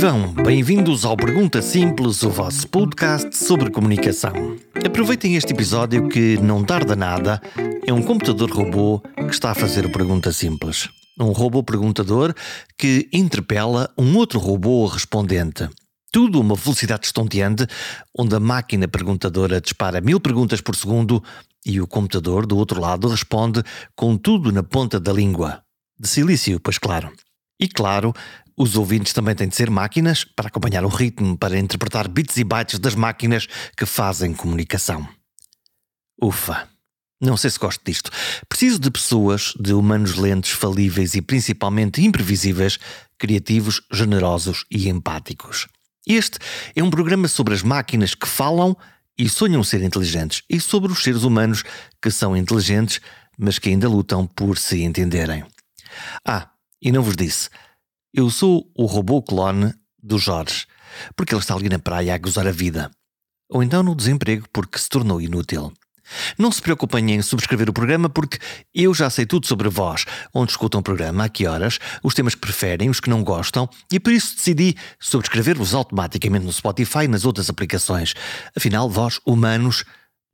Vivam, bem-vindos ao Pergunta Simples, o vosso podcast sobre comunicação. Aproveitem este episódio que não tarda nada, é um computador robô que está a fazer o Pergunta Simples. Um robô perguntador que interpela um outro robô respondente. Tudo a uma velocidade estonteante, onde a máquina perguntadora dispara mil perguntas por segundo e o computador do outro lado responde com tudo na ponta da língua. De silício, pois claro. E claro, os ouvintes também têm de ser máquinas para acompanhar o ritmo, para interpretar bits e bytes das máquinas que fazem comunicação. Ufa! Não sei se gosto disto. Preciso de pessoas, de humanos lentes, falíveis e principalmente imprevisíveis, criativos, generosos e empáticos. Este é um programa sobre as máquinas que falam e sonham ser inteligentes, e sobre os seres humanos que são inteligentes, mas que ainda lutam por se entenderem. Ah, e não vos disse, eu sou o robô clone do Jorge, porque ele está ali na praia a gozar a vida. Ou então no desemprego porque se tornou inútil. Não se preocupem em subscrever o programa porque eu já sei tudo sobre vós, onde escutam o programa, a que horas, os temas que preferem, os que não gostam, e por isso decidi subscrever-vos automaticamente no Spotify e nas outras aplicações. Afinal, vós, humanos,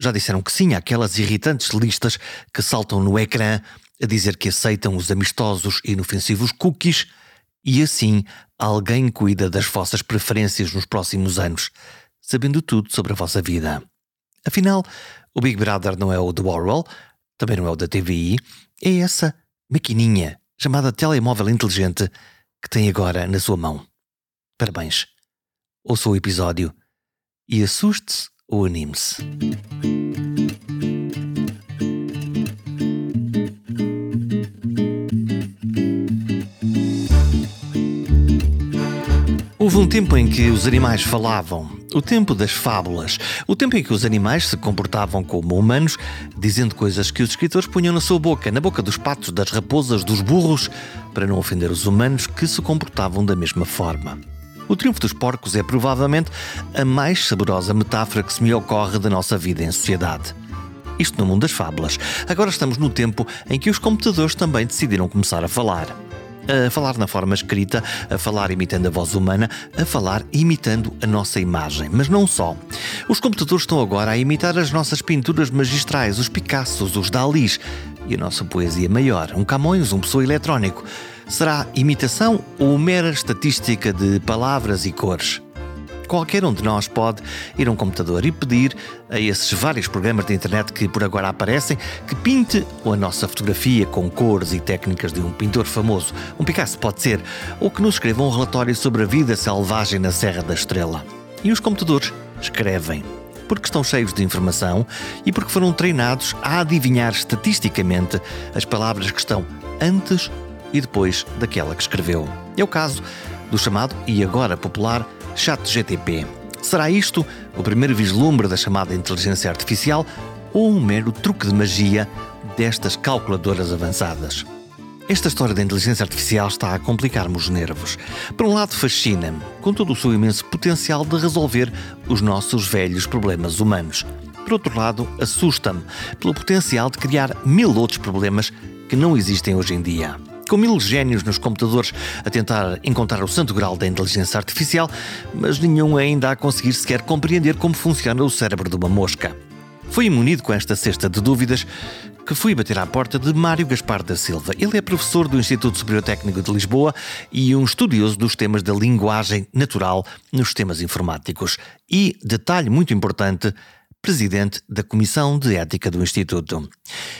já disseram que sim àquelas irritantes listas que saltam no ecrã a dizer que aceitam os amistosos e inofensivos cookies e assim alguém cuida das vossas preferências nos próximos anos, sabendo tudo sobre a vossa vida. Afinal, o Big Brother não é o do Orwell, também não é o da TVI, é essa maquininha chamada telemóvel inteligente que tem agora na sua mão. Parabéns. Ouça o episódio e assuste-se ou anime-se. Houve um tempo em que os animais falavam, o tempo das fábulas, o tempo em que os animais se comportavam como humanos, dizendo coisas que os escritores punham na sua boca, na boca dos patos, das raposas, dos burros, para não ofender os humanos que se comportavam da mesma forma. O triunfo dos porcos é provavelmente a mais saborosa metáfora que se me ocorre da nossa vida em sociedade. Isto no mundo das fábulas. Agora estamos no tempo em que os computadores também decidiram começar a falar a falar na forma escrita, a falar imitando a voz humana, a falar imitando a nossa imagem. Mas não só. Os computadores estão agora a imitar as nossas pinturas magistrais, os Picassos, os Dalis e a nossa poesia maior, um Camões, um Pessoa eletrónico. Será imitação ou mera estatística de palavras e cores? Qualquer um de nós pode ir a um computador e pedir a esses vários programas de internet que por agora aparecem que pinte a nossa fotografia com cores e técnicas de um pintor famoso, um Picasso pode ser, ou que nos escreva um relatório sobre a vida selvagem na Serra da Estrela. E os computadores escrevem porque estão cheios de informação e porque foram treinados a adivinhar estatisticamente as palavras que estão antes e depois daquela que escreveu. É o caso do chamado e agora popular ChatGTP. Será isto o primeiro vislumbre da chamada inteligência artificial ou um mero truque de magia destas calculadoras avançadas? Esta história da inteligência artificial está a complicar-me os nervos. Por um lado, fascina-me, com todo o seu imenso potencial de resolver os nossos velhos problemas humanos. Por outro lado, assusta-me pelo potencial de criar mil outros problemas que não existem hoje em dia com mil gênios nos computadores a tentar encontrar o santo grau da inteligência artificial, mas nenhum ainda a conseguir sequer compreender como funciona o cérebro de uma mosca. Foi imunido com esta cesta de dúvidas que fui bater à porta de Mário Gaspar da Silva. Ele é professor do Instituto Superior Técnico de Lisboa e um estudioso dos temas da linguagem natural nos sistemas informáticos. E, detalhe muito importante, presidente da Comissão de Ética do Instituto.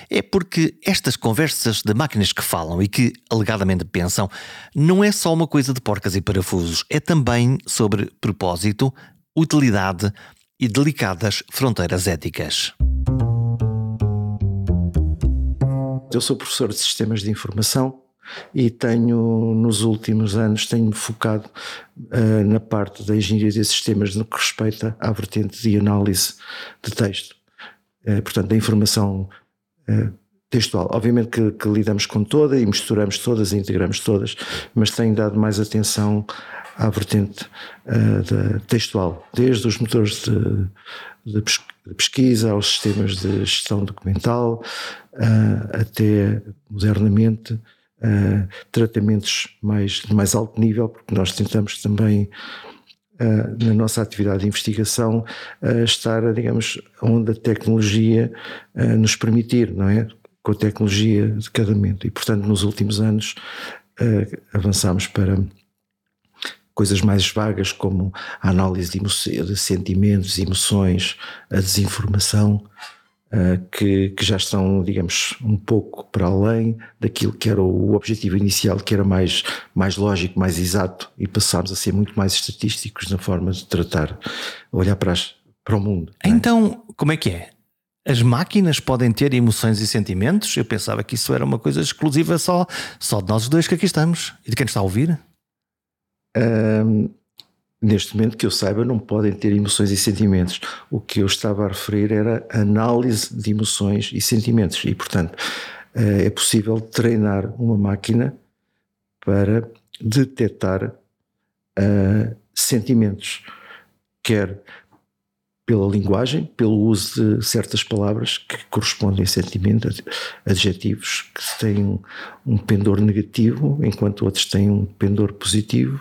É porque estas conversas de máquinas que falam e que alegadamente pensam não é só uma coisa de porcas e parafusos, é também sobre propósito, utilidade e delicadas fronteiras éticas. Eu sou professor de Sistemas de Informação e tenho, nos últimos anos, tenho-me focado uh, na parte da engenharia de sistemas no que respeita à vertente de análise de texto. Uh, portanto, da informação uh, textual. Obviamente que, que, lidamos com toda e misturamos todas e integramos todas, mas tenho dado mais atenção à vertente da textual, desde os motores de, de pesquisa aos sistemas de gestão documental, até modernamente uh, tratamentos mais, de mais alto nível, porque nós tentamos também Uh, na nossa atividade de investigação uh, estar, digamos, onde a tecnologia uh, nos permitir, não é? Com a tecnologia de cada momento. E, portanto, nos últimos anos avançámos para coisas mais vagas como a análise de, de sentimentos, emoções, a desinformação, que, que, já estão, digamos, um pouco para além daquilo que era o objetivo inicial, que era mais, mais lógico, mais exato, e passámos a ser muito mais estatísticos na forma de tratar, olhar para, as, para o mundo. É? Então, como é que é? As máquinas podem ter emoções e sentimentos? Eu pensava que isso era uma coisa exclusiva só, só de nós dois que aqui estamos e de quem está a ouvir neste momento, que eu saiba, não podem ter emoções e sentimentos. O que eu estava a referir era análise de emoções e sentimentos. E, portanto, uh, é possível treinar uma máquina para detectar uh, sentimentos, quer pela linguagem, pelo uso de certas palavras que correspondem a sentimento, adjetivos que têm um pendor negativo, enquanto outros têm um pendor positivo,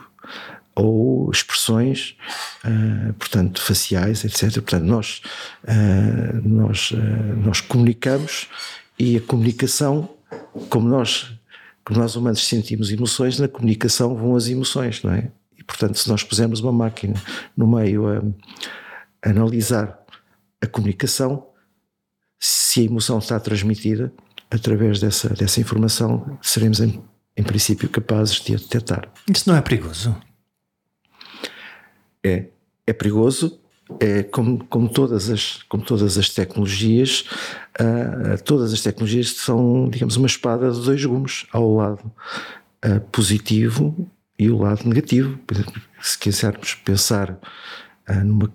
ou expressões, uh, portanto, faciais, etc. Portanto, nós, uh, nós, uh, nós comunicamos e a comunicação, como nós, como nós humanos sentimos emoções, na comunicação vão as emoções, não é? E, portanto, se nós pusermos uma máquina no meio a, a analisar a comunicação, se a emoção está transmitida através dessa, dessa informação, seremos em em capazes de a detectar. Isso não é perigoso? É, é perigoso. É como, como, todas as, como todas as tecnologias, uh, todas as tecnologias são, digamos, uma espada de dois gumes. Ao lado uh, positivo e o lado negativo. Se quisermos pensar uh, numa,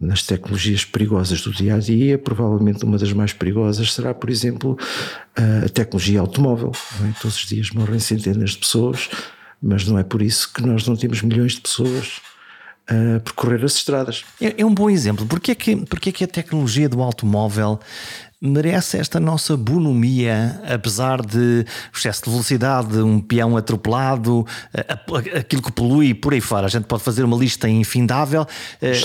nas tecnologias perigosas do dia a dia, provavelmente uma das mais perigosas será, por exemplo, a tecnologia automóvel. É? Todos os dias morrem centenas de pessoas, mas não é por isso que nós não temos milhões de pessoas a percorrer as estradas. É, é um bom exemplo. Porquê é que, porquê é que a tecnologia do automóvel merece esta nossa bonomia, apesar de excesso de velocidade, um peão atropelado, aquilo que polui por aí fora. A gente pode fazer uma lista infindável.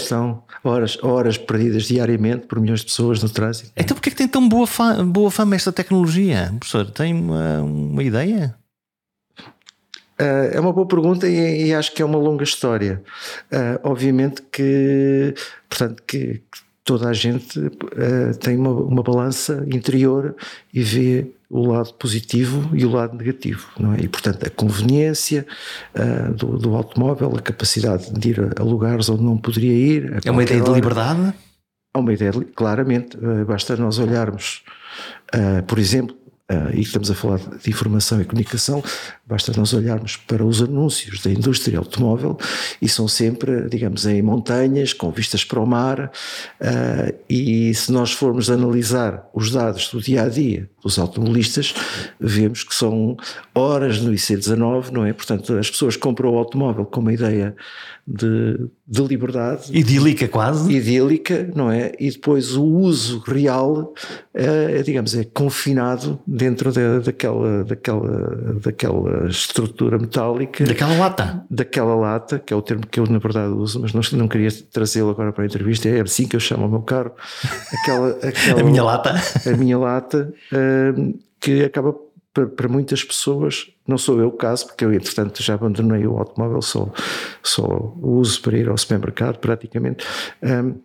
São horas, horas perdidas diariamente por milhões de pessoas no trânsito. Então porquê é que tem tão boa fama, boa fama esta tecnologia? Professor, tem uma, uma ideia? Uh, é uma boa pergunta e, e, acho que é uma longa história. Uh, obviamente que, portanto, que, toda a gente uh, tem uma, uma balança interior e vê o lado positivo e o lado negativo, não é? E portanto a conveniência uh, do, do, automóvel, a capacidade de ir a, lugares onde não poderia ir. É uma ideia hora. de liberdade? É uma ideia, claramente. Basta nós olharmos, por exemplo, uh, e estamos a falar de informação e comunicação, basta nós olharmos para os anúncios da indústria automóvel e são sempre, digamos, em montanhas, com vistas para o mar, uh, e se nós formos analisar os dados do dia a dia dos automobilistas, vemos que são horas no IC19, não é? Portanto, as pessoas compram o automóvel com uma ideia de, de liberdade. Idílica quase. Idílica, não é? E depois o uso real, é, digamos, é confinado dentro de, daquela, daquela, daquela estrutura metálica. Daquela lata. Daquela lata, que é o termo que eu na verdade uso, mas não, não queria trazê-lo agora para a entrevista, é assim que eu chamo o meu carro. Aquela, aquela, a minha lata. A minha lata, uh, que acaba para, para, muitas pessoas, não sou eu o caso, porque eu entretanto já abandonei o automóvel, só, só o uso para ir ao supermercado praticamente. Um,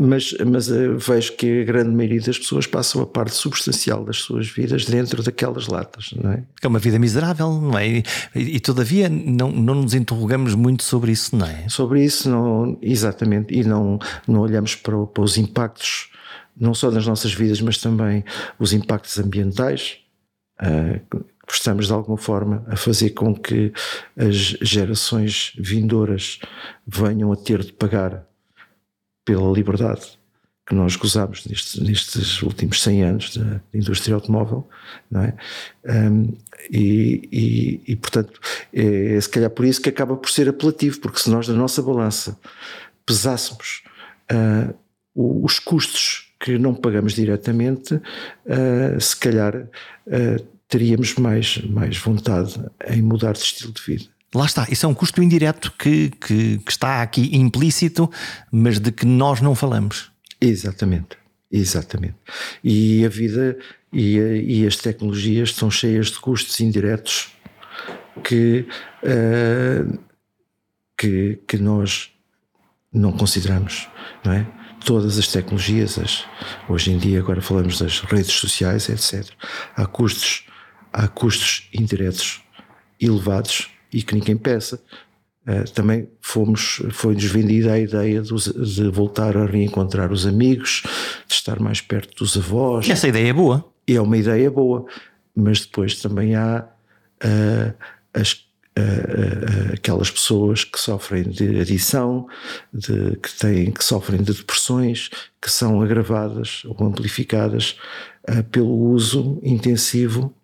mas, mas uh, vejo que a grande maioria das pessoas passam a parte substancial das suas vidas dentro daquelas latas, não é? É uma vida miserável, não é? E, e, todavia não, não nos interrogamos muito sobre isso, não é? Sobre isso, não, exatamente, e não, não olhamos para, para os impactos, não só nas nossas vidas, mas também os impactos ambientais estamos de alguma forma a fazer com que as gerações vindouras venham a ter de pagar pela liberdade que nós gozamos nestes, nestes últimos 100 anos da indústria automóvel, não é? Um, e, e, e, portanto, é, é se calhar por isso que acaba por ser apelativo, porque se nós na nossa balança pesássemos uh, os custos que não pagamos diretamente, uh, se calhar uh, teríamos mais, mais vontade em mudar de estilo de vida. Lá está, isso é um custo indireto que, que, que está aqui implícito, mas de que nós não falamos. Exatamente, exatamente. E a vida e, e as tecnologias estão cheias de custos indiretos que, uh, que, que nós não consideramos, não é? Todas as tecnologias, as, hoje em dia agora falamos das redes sociais, etc. Há custos, há custos indiretos elevados e que ninguém peça. Uh, também fomos, foi-nos vendida a ideia de, de, voltar a reencontrar os amigos, de estar mais perto dos avós. Essa ideia é boa. É uma ideia boa, mas depois também há uh, as Aquelas pessoas que sofrem de adição, de, que, têm, que sofrem de depressões, que são agravadas ou amplificadas uh, pelo uso intensivo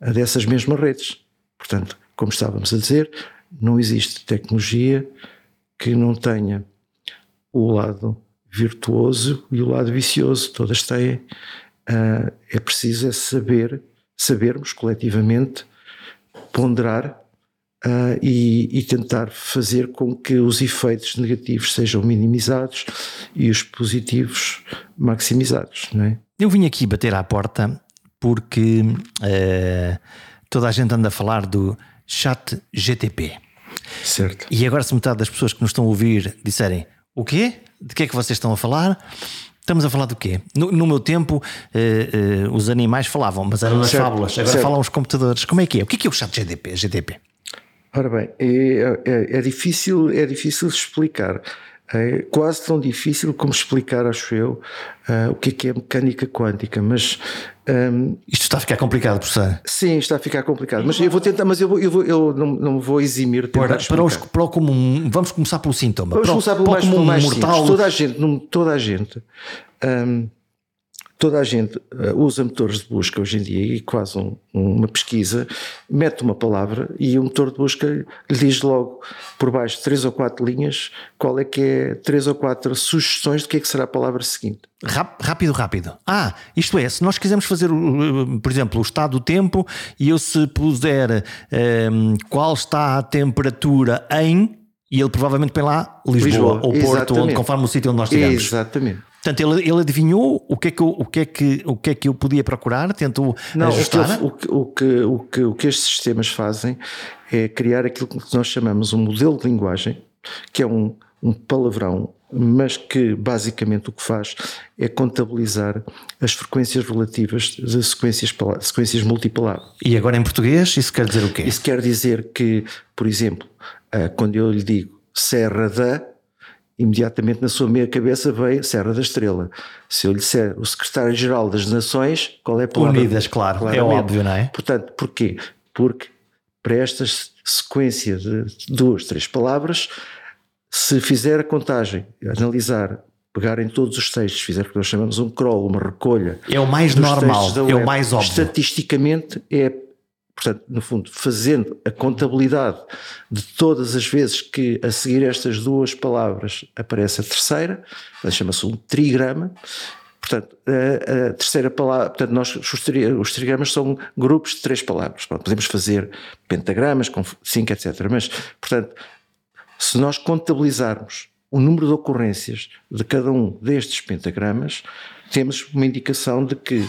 dessas mesmas redes. Portanto, como estávamos a dizer, não existe tecnologia que não tenha o lado virtuoso e o lado vicioso, todas têm. é preciso é saber, sabermos coletivamente ponderar uh, e, e, tentar fazer com que os efeitos negativos sejam minimizados e os positivos maximizados. Não é? Eu vim aqui bater à porta porque uh, toda a gente anda a falar do chat GTP. Certo. E agora, se metade das pessoas que nos estão a ouvir disserem o quê? De que é que vocês estão a falar? Estamos a falar do quê? No, no meu tempo, uh, uh, os animais falavam, mas eram nas fábulas. Agora certo. falam os computadores. Como é que é? O que é, que é o chat GTP? GTP? Ora bem, é, é, é, difícil, é difícil explicar. É quase tão difícil como explicar, acho eu, uh, o que é que é mecânica quântica, mas um, isto está a ficar complicado, professor. Sim, está a ficar complicado, mas eu vou tentar, mas eu, vou, eu, vou, eu não, não vou eximir para, para, os, para o comum, vamos começar pelo síntoma. Vamos para, começar pelo mais, comum mais mortal. Simples. Toda a gente, toda a gente um, toda a gente uh, usa motores de busca hoje em dia e quase um, uma pesquisa, mete uma palavra e o motor de busca lhe diz logo por baixo três ou quatro linhas qual é que é três ou quatro sugestões de que é que será a palavra seguinte. Rápido, rápido. Ah, isto é, se nós quisermos fazer, por exemplo, o estado do tempo e eu se puser um, ehm, qual está a temperatura em e ele provavelmente põe lá Lisboa, Lisboa ou Porto, onde, conforme o sítio onde nós estivermos. Exatamente. Portanto, ele, ele adivinhou o que, é que eu, o, que é que, o que é que eu podia procurar, tentou Não, ajustar? O que, o, que, o, que, o que estes sistemas fazem é criar aquilo que nós chamamos um modelo de linguagem, que é um, um palavrão, mas que basicamente o que faz é contabilizar as frequências relativas de sequências, sequências multipalavras. E agora em português, isso quer dizer o quê? Isso quer dizer que, por exemplo, ah, quando eu lhe digo Serra da, imediatamente na sua meia cabeça veio Serra da Estrela. Se eu lhe disser o secretário-geral das Nações, qual é a palavra? Unidas, claro, Claramente. é óbvio, não é? Portanto, porquê? Porque para esta sequência de duas, três palavras, se fizer a contagem, analisar, pegar em todos os textos, fizer o que nós chamamos um crawl, uma recolha. É o mais normal, é o mais óbvio. Estatisticamente é Portanto, no fundo, fazendo a contabilidade de todas as vezes que a seguir estas duas palavras aparece a terceira, chama-se um trigrama. Portanto, a, a, terceira palavra, portanto, nós, os, trigramas são grupos de três palavras. podemos fazer pentagramas com cinco, etc. Mas, portanto, se nós contabilizarmos o número de ocorrências de cada um destes pentagramas, temos uma indicação de que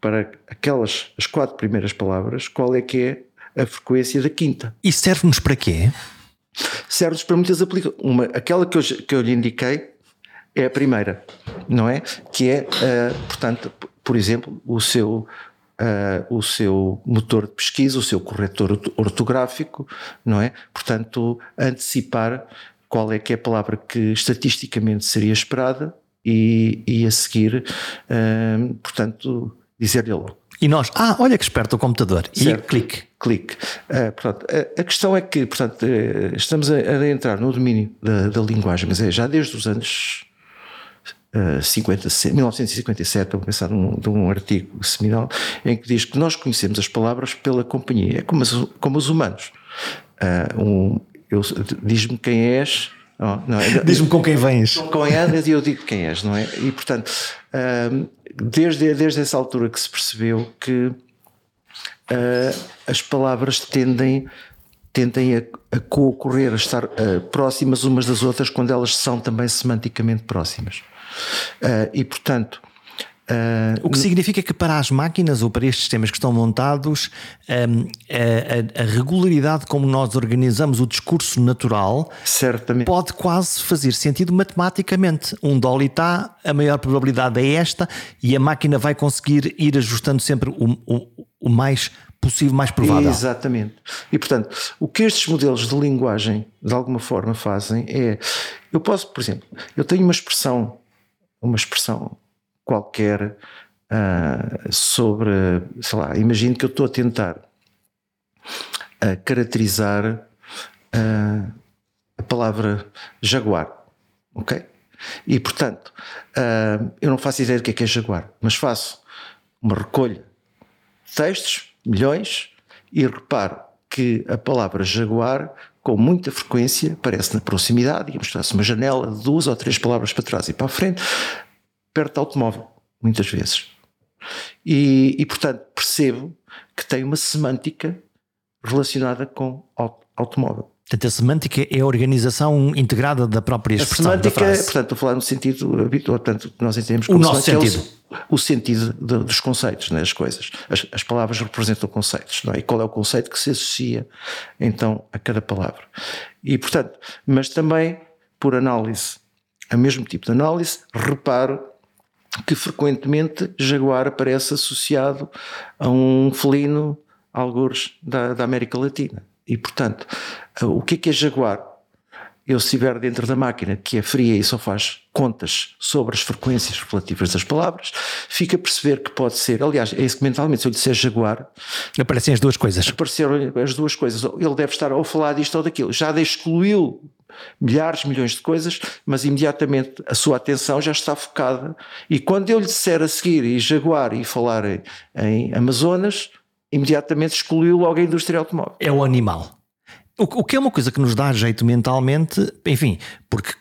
para aquelas as quatro primeiras palavras, qual é que é a frequência da quinta. E serve-nos para quê? Serve-nos para muitas aplicações. Uma, aquela que eu, que eu lhe indiquei é a primeira, não é? Que é, uh, portanto, por exemplo, o seu, uh, o seu motor de pesquisa, o seu corretor ortográfico, não é? Portanto, antecipar qual é que é a palavra que estatisticamente seria esperada e, e a seguir, uh, portanto, dizer-lhe logo. E nós, ah, olha que esperto o computador. Certo. E clique. Clique. Uh, portanto, a, a, questão é que, portanto, uh, estamos a, a, entrar no domínio da, da, linguagem, mas é já desde os anos uh, 50, 1957, vou pensar num, num artigo seminal, em que diz que nós conhecemos as palavras pela companhia, é como, as, como os humanos. Uh, um, Diz-me quem és, Diz-me com quem vens. Com quem andas e eu digo quem és, não é? E portanto, desde, desde essa altura que se percebeu que uh, as palavras tendem, tendem a, a co-ocorrer, a estar uh, próximas umas das outras quando elas são também semanticamente próximas. Uh, e portanto, Uh, o que significa que para as máquinas ou para estes sistemas que estão montados, um, a, a, regularidade como nós organizamos o discurso natural Certamente. pode quase fazer sentido matematicamente. Um dolly está, a maior probabilidade é esta, e a máquina vai conseguir ir ajustando sempre o, o, o mais possível, mais provável. Exatamente. E portanto, o que estes modelos de linguagem de alguma forma fazem é. Eu posso, por exemplo, eu tenho uma expressão, uma expressão qualquer uh, sobre, sei lá, imagino que eu estou a tentar uh, caracterizar uh, a palavra jaguar, ok? E portanto, eu não faço ideia do que é que é jaguar, mas faço uma recolha de textos, milhões, e reparo que a palavra jaguar com muita frequência aparece na proximidade, digamos que uma janela de duas ou três palavras para trás e para a frente, perto do automóvel, muitas vezes. E, e, portanto, percebo que tem uma semântica relacionada com automóvel. Portanto, a semântica é a organização integrada da própria expressão. A semântica, é, portanto, estou a falar no sentido habitual, portanto, nós entendemos como o nosso sentido. É o, o, sentido de, dos conceitos, né, as coisas. As, as, palavras representam conceitos, não é? E qual é o conceito que se associa, então, a cada palavra. E, portanto, mas também, por análise, a mesmo tipo de análise, reparo que frequentemente jaguar aparece associado a um felino, algures da, da América Latina. E, portanto, o que é que é jaguar? Eu, se estiver dentro da máquina que é fria e só faz contas sobre as frequências relativas das palavras, fica a perceber que pode ser, aliás, é isso que mentalmente, se eu lhe disser jaguar, aparecem as duas coisas. Apareceram as duas coisas. Ele deve estar ou a falar disto ou daquilo. Já excluiu milhares, milhões de coisas, mas imediatamente a sua atenção já está focada. E quando eu lhe disser a seguir e Jaguar e falar em, em Amazonas, imediatamente excluiu logo a indústria automóvel. É o animal. O, que é uma coisa que nos dá jeito mentalmente, enfim, porque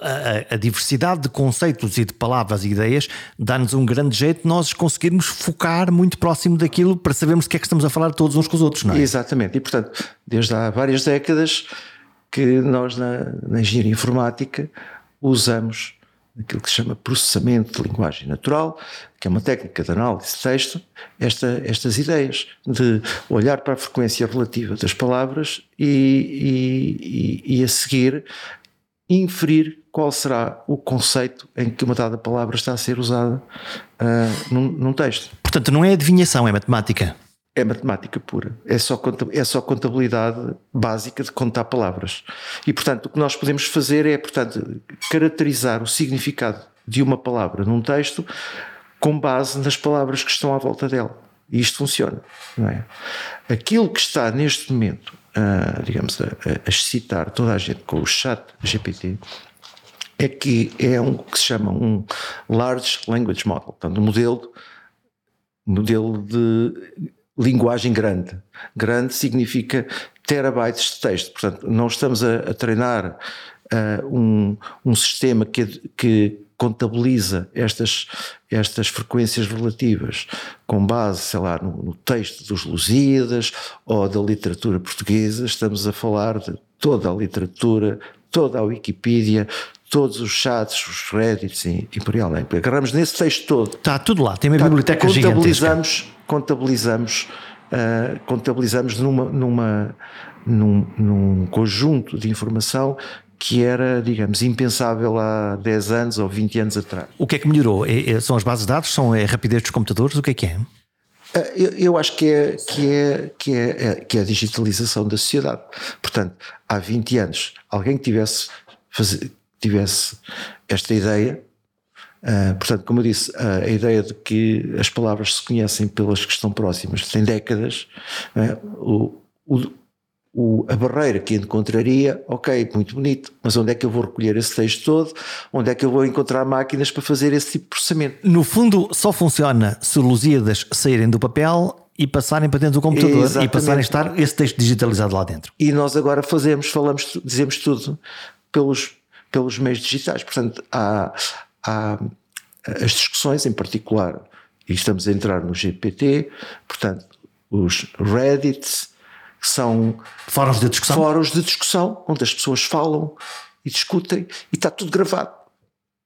a, a, diversidade de conceitos e de palavras e ideias dá-nos um grande jeito nós conseguirmos focar muito próximo daquilo para sabermos o que é que estamos a falar todos uns com os outros, não é? Exatamente, e portanto, desde há várias décadas que nós na, na engenharia informática usamos aquilo que se chama processamento de linguagem natural, que é uma técnica de análise de texto, esta, estas ideias de olhar para a frequência relativa das palavras e, e, e, a seguir inferir qual será o conceito em que uma dada palavra está a ser usada uh, num, num texto. Portanto, não é adivinhação, é matemática é matemática pura. É só, é só contabilidade básica de contar palavras. E, portanto, o que nós podemos fazer é, portanto, caracterizar o significado de uma palavra num texto com base nas palavras que estão à volta dela. E isto funciona, não é? Aquilo que está neste momento, a, digamos, a, a excitar toda a gente com o chat GPT é que é um que se chama um Large Language Model, portanto, um modelo, modelo de linguagem grande. Grande significa terabytes de texto. Portanto, não estamos a, a treinar uh, um, um sistema que, que contabiliza estas, estas frequências relativas com base, sei lá, no, no, texto dos Lusíadas ou da literatura portuguesa. Estamos a falar de toda a literatura, toda a Wikipédia, todos os chats, os Reddits e, e por aí além. Agarramos nesse texto todo. Está tudo lá, tem uma biblioteca contabilizamos, gigantesca. Contabilizamos, uh, contabilizamos numa, numa, num, num conjunto de informação que era, digamos, impensável há 10 anos ou 20 anos atrás. O que é que melhorou? É, é, são as bases de dados? São a rapidez dos computadores? O que é que é? Ah, eu, eu acho que é, que, é, que, é, é, que é a digitalização da sociedade. Portanto, há 20 anos, alguém que tivesse, tivesse esta ideia. Uh, portanto, como eu disse, uh, a ideia de que as palavras se conhecem pelas que estão próximas tem décadas. Uh, o, o, o, a barreira que encontraria, ok, muito bonito, mas onde é que eu vou recolher esse texto todo? Onde é que eu vou encontrar máquinas para fazer esse tipo de processamento? No fundo, só funciona se Lusíadas saírem do papel e passarem para dentro do computador Exatamente. e passarem a estar esse texto digitalizado lá dentro. E nós agora fazemos, falamos, dizemos tudo pelos pelos meios digitais. Portanto, há, há as discussões em particular, e estamos a entrar no GPT, portanto, os Reddits, são fóruns de discussão, fóruns de discussão onde as pessoas falam e discutem e está tudo gravado.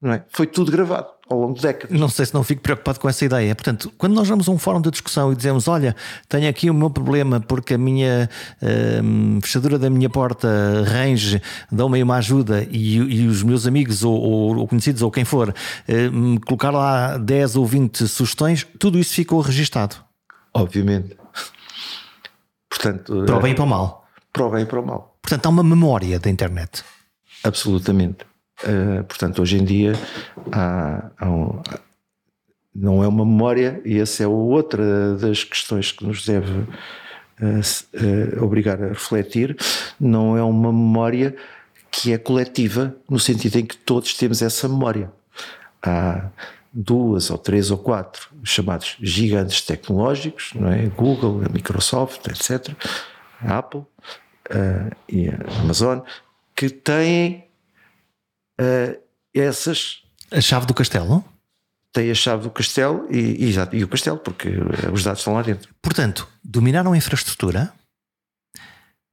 Não é? Foi tudo gravado ao longo de décadas. Não sei se não fico preocupado com essa ideia. Portanto, quando nós vamos a um fórum de discussão e dizemos: Olha, tenho aqui o meu problema porque a minha hum, fechadura da minha porta range dão-me uma ajuda e, e, os meus amigos ou, ou, ou, conhecidos ou quem for hum, colocar lá 10 ou 20 sugestões, tudo isso ficou registado. Obviamente. Portanto, para o bem e para o mal. Para o bem e para o mal. Portanto, há uma memória da internet. Absolutamente. Uh, portanto, hoje em dia há, há um, não é uma memória, e essa é outra das questões que nos deve uh, uh, obrigar a refletir, não é uma memória que é coletiva, no sentido em que todos temos essa memória. Há duas ou três ou quatro chamados gigantes tecnológicos, não é? Google, a Microsoft, etc., a Apple e a Amazon, que têm uh, essas. A chave do castelo? Tem a chave do castelo e, e, e o castelo, porque os dados estão lá dentro. Portanto, dominaram a infraestrutura,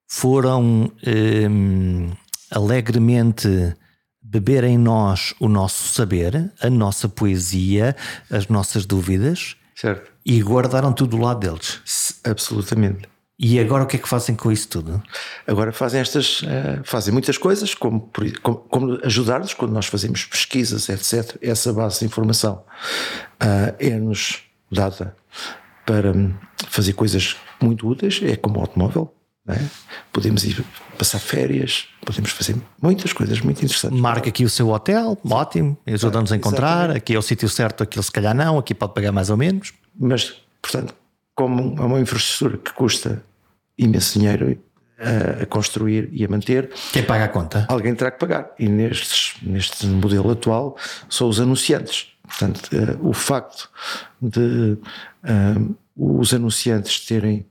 foram um, alegremente beber em nós o nosso saber, a nossa poesia, as nossas dúvidas certo. e guardaram tudo do lado deles. Absolutamente. E agora o que é que fazem com isso tudo? Agora fazem estas, uh, fazem muitas coisas, como, como, como ajudar-nos quando nós fazemos pesquisas, etc. Essa base de informação uh, é-nos dada para fazer coisas muito úteis, é como o automóvel. É? Podemos ir passar férias, podemos fazer muitas coisas muito interessantes. Marca aqui o seu hotel, ótimo, ajuda-nos a encontrar. Exatamente. Aqui é o sítio certo, aquilo se calhar não, aqui pode pagar mais ou menos. Mas, portanto, como é uma infraestrutura que custa imenso dinheiro a, a, construir e a manter. Quem paga a conta? Alguém terá que pagar. E nestes, neste modelo atual são os anunciantes. Portanto, uh, o facto de uh, os anunciantes terem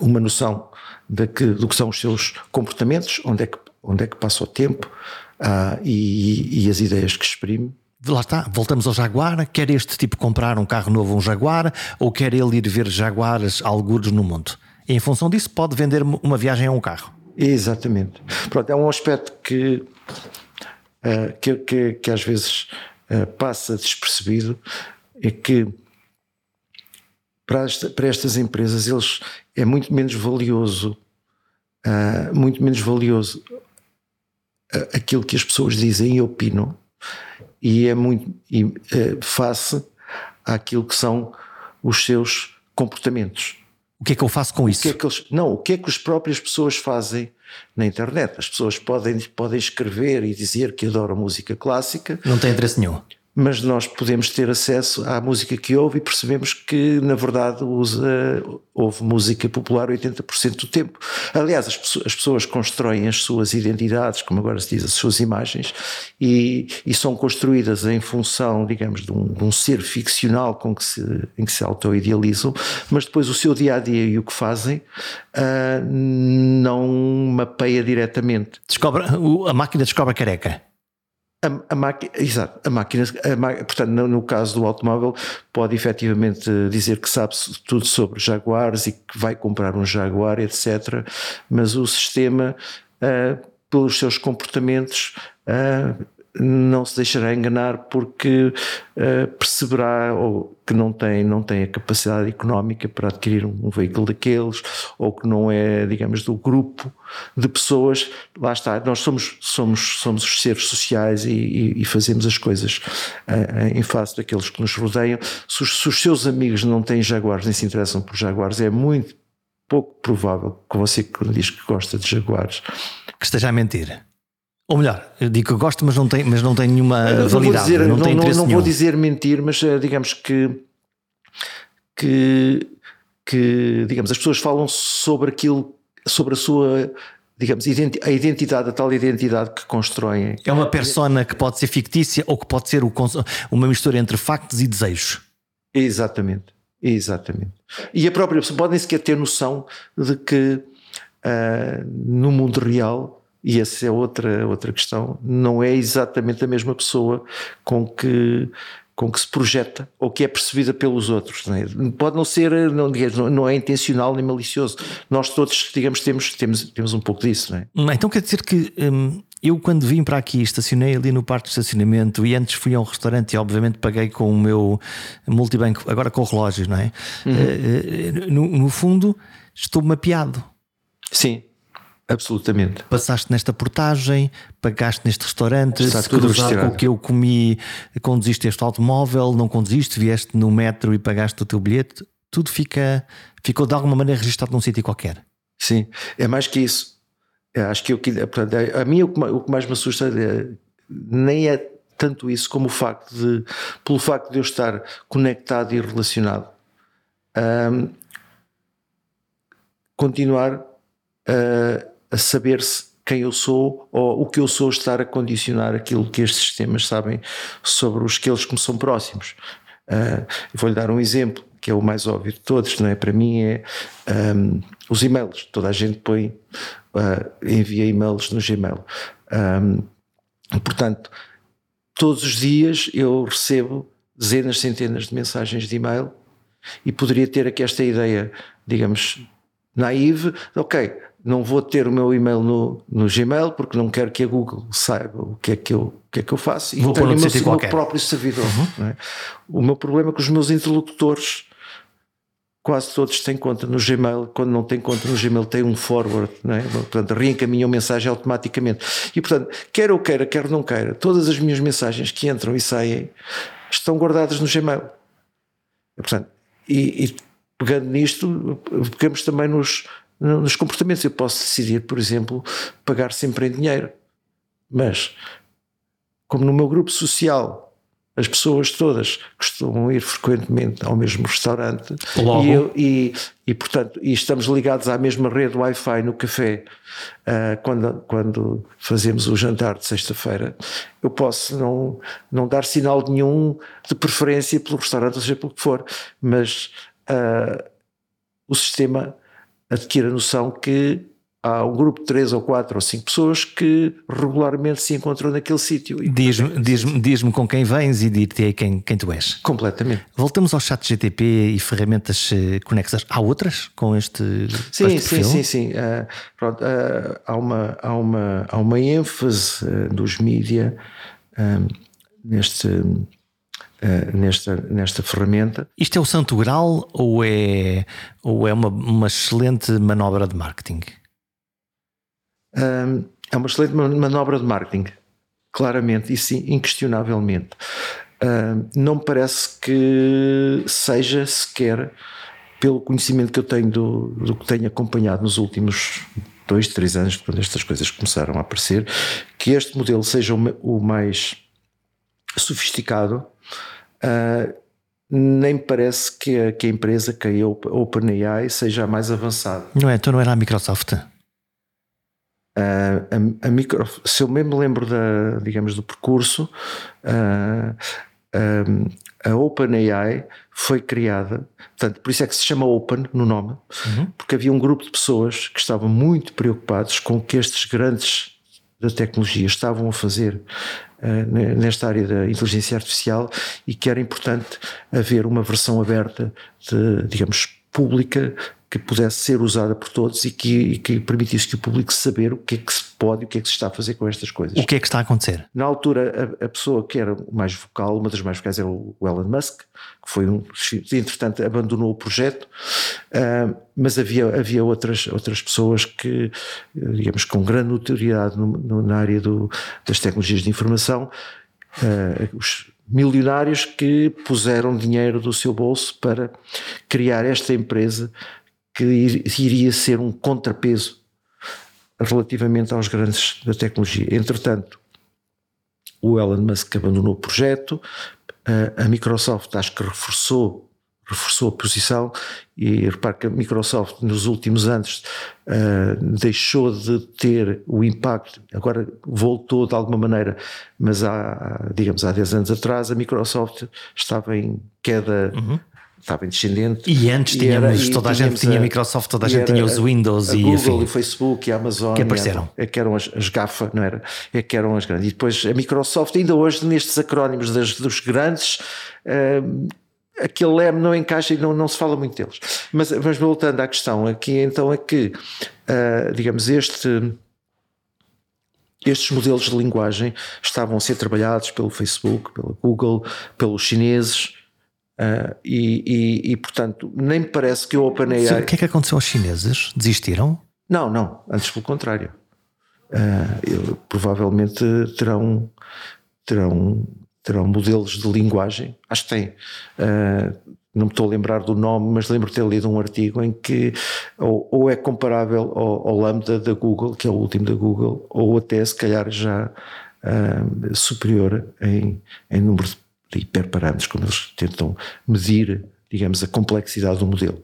uma noção de que, do que são os seus comportamentos, onde é que, onde é que passa o tempo uh, e, e as ideias que exprime, lá está, voltamos ao Jaguar. Quer este tipo comprar um carro novo, um Jaguar, ou quer ele ir ver Jaguares algures no mundo? E em função disso, pode vender uma viagem a um carro. Exatamente. Pronto, é um aspecto que, uh, que, que, que, às vezes uh, passa despercebido, é que para, esta, para estas empresas eles, é muito menos valioso, uh, muito menos valioso aquilo que as pessoas dizem e opinam, e é muito e, face àquilo que são os seus comportamentos. O que é que eu faço com isso? Que é que eles, não, o que é que as próprias pessoas fazem na internet? As pessoas podem, podem escrever e dizer que adoram música clássica. Não tem interesse nenhum mas nós podemos ter acesso à música que ouve e percebemos que, na verdade, usa, ouve música popular 80% do tempo. Aliás, as, as, pessoas constroem as suas identidades, como agora se diz, as suas imagens, e, e são construídas em função, digamos, de um, de um ser ficcional com que se, em que se auto-idealizam, mas depois o seu dia a dia e o que fazem uh, não mapeia diretamente. Descobre, a máquina descobre a careca. A, a, máquina, exato, a máquina, a, portanto, no, no, caso do automóvel, pode efetivamente dizer que sabe tudo sobre Jaguares e que vai comprar um Jaguar, etc. Mas o sistema, uh, pelos seus comportamentos, uh, não se deixará enganar porque uh, perceberá ou que não tem, não tem a capacidade económica para adquirir um, um, veículo daqueles ou que não é, digamos, do grupo de pessoas. Lá está, nós somos, somos, somos os seres sociais e, e, e fazemos as coisas uh, em face daqueles que nos rodeiam. Se os, se os seus amigos não têm jaguares nem se interessam por jaguares, é muito pouco provável que você que diz que gosta de jaguares que esteja a mentir. Ou melhor, eu digo que gosto, mas não tem, mas não tem nenhuma não validade. Dizer, não, não, tem não, não vou dizer mentir, mas eh, digamos que, que, que digamos, as pessoas falam sobre aquilo, sobre a sua digamos, a identidade, a tal identidade que constroem. É uma persona que pode ser fictícia ou que pode ser uma mistura entre factos e desejos. Exatamente, exatamente. E a própria pessoa pode sequer ter noção de que uh, no mundo real e essa é outra, outra questão, não é exatamente a mesma pessoa com que com que se projeta ou que é percebida pelos outros. Não é? Pode não ser, não, não é intencional nem malicioso. Nós todos, digamos, temos, temos, temos um pouco disso. Não é? Então quer dizer que hum, eu, quando vim para aqui, estacionei ali no parque de estacionamento e antes fui a um restaurante e, obviamente, paguei com o meu multibanco, agora com o relógio, não é? Uhum. no, no fundo, estou mapeado. Sim. Absolutamente. Passaste nesta portagem, pagaste neste restaurante, Está se cruzar com o que eu comi, conduziste este automóvel, não conduziste, vieste no metro e pagaste o teu bilhete, tudo fica, ficou de alguma maneira registado num sítio qualquer. Sim, é mais que isso. Eu é, acho que eu, portanto, a mim o que mais me assusta é, nem é tanto isso como o facto de, pelo facto de eu estar conectado e relacionado, um, continuar a a saber-se quem eu sou ou o que eu sou estar a condicionar aquilo que estes sistemas sabem sobre os que eles que me são próximos. Uh, Vou-lhe dar um exemplo que é o mais óbvio de todos, não é? Para mim é um, os e-mails. Toda a gente põe, uh, envia e-mails no Gmail. Um, portanto, todos os dias eu recebo dezenas, centenas de mensagens de e-mail e poderia ter aqui esta ideia, digamos, naive, ok, não vou ter o meu e-mail no, no Gmail porque não quero que a Google saiba o que é que eu, o que é que eu faço vou e tenho o meu, meu próprio servidor. Uhum. É? O meu problema é que os meus interlocutores quase todos têm conta no Gmail, quando não têm conta no Gmail tem um forward, não é? portanto reencaminham mensagem automaticamente. E portanto, quer eu queira, quer não queira, todas as minhas mensagens que entram e saem estão guardadas no Gmail. E, portanto, e, e pegando nisto, pegamos também nos, nos comportamentos. Eu posso decidir, por exemplo, pagar sempre em dinheiro, mas como no meu grupo social as pessoas todas costumam ir frequentemente ao mesmo restaurante e, eu, e, e, portanto e estamos ligados à mesma rede Wi-Fi no café uh, quando, quando fazemos o jantar de sexta-feira eu posso não, não dar sinal nenhum de preferência pelo restaurante, ou seja, pelo que for mas uh, o sistema adquire a noção que há um grupo de três ou quatro ou cinco pessoas que regularmente se encontram naquele sítio. Diz-me diz diz com quem vens e dir-te quem, quem tu és. Completamente. Voltamos ao chat GTP e ferramentas eh, conexas. Há outras com este, sim, este sim, sim, sim, uh, pronto, uh, há, uma, há, uma, há uma ênfase uh, dos mídia neste eh, nesta, nesta ferramenta. Isto é o santo grau ou é, ou é uma, uma excelente manobra de marketing? Um, é uma excelente manobra de marketing, claramente, e sim, inquestionavelmente. Não me parece que seja sequer, pelo conhecimento que eu tenho do, do que tenho acompanhado nos últimos dois, três anos, quando estas coisas começaram a aparecer, que este modelo seja o mais sofisticado Uh, nem parece que a, que a empresa, que a OpenAI, seja a mais avançada. Não é? Então não era a Microsoft? Uh, a, a micro, se eu mesmo lembro da, digamos, do percurso, uh, a OpenAI foi criada, portanto, por isso é que se chama Open no nome, uhum. porque havia um grupo de pessoas que estavam muito preocupados com que estes grandes da tecnologia estavam a fazer uh, nesta área da inteligência artificial e que era importante haver uma versão aberta, de, digamos, pública, que pudesse ser usada por todos e que, e que, permitisse que o público saber o que é que se pode e o que é que se está a fazer com estas coisas. O que é que está a acontecer? Na altura, a, a pessoa que era mais vocal, uma das mais vocais era o Elon Musk, que foi um, entretanto, abandonou o projeto, uh, mas havia, havia outras, outras pessoas que, digamos, com grande notoriedade no, no, na área do, das tecnologias de informação, uh, os milionários que puseram dinheiro do seu bolso para criar esta empresa que iria ser um contrapeso relativamente aos grandes da tecnologia. Entretanto, o Elon Musk abandonou o projeto, a Microsoft acho que reforçou, reforçou a posição e repare que a Microsoft nos últimos anos uh, deixou de ter o impacto, agora voltou de alguma maneira, mas há, digamos, há 10 anos atrás a Microsoft estava em queda uhum estava em descendente. E antes e tínhamos, era- e toda a gente tinha Microsoft, toda a gente tinha os Windows a e Google, o Facebook e a Amazon. Que apareceram. É que eram as, as GAFA, não era? É que eram as grandes. E depois a Microsoft, ainda hoje, nestes acrónimos das, dos grandes, hum, aquele M não encaixa e não, não se fala muito deles. Mas, mas voltando à questão, aqui então é que, ah, digamos, este. Estes modelos de linguagem estavam a ser trabalhados pelo Facebook, pela Google, pelos chineses, ah, e, e- e, portanto nem me parece que o OpenAI. O que é que aconteceu aos chineses? Desistiram? Não, não, antes pelo contrário. Eu- provavelmente terão, terão, terão modelos de linguagem, acho que têm. Ah, não me estou a lembrar do nome, mas lembro de ter lido um artigo em que ou, ou é comparável ao, ao Lambda da Google, que é o último da Google, ou até se calhar já ah, superior em, em número de hiperparâmetros, como eles tentam medir, digamos, a complexidade do modelo.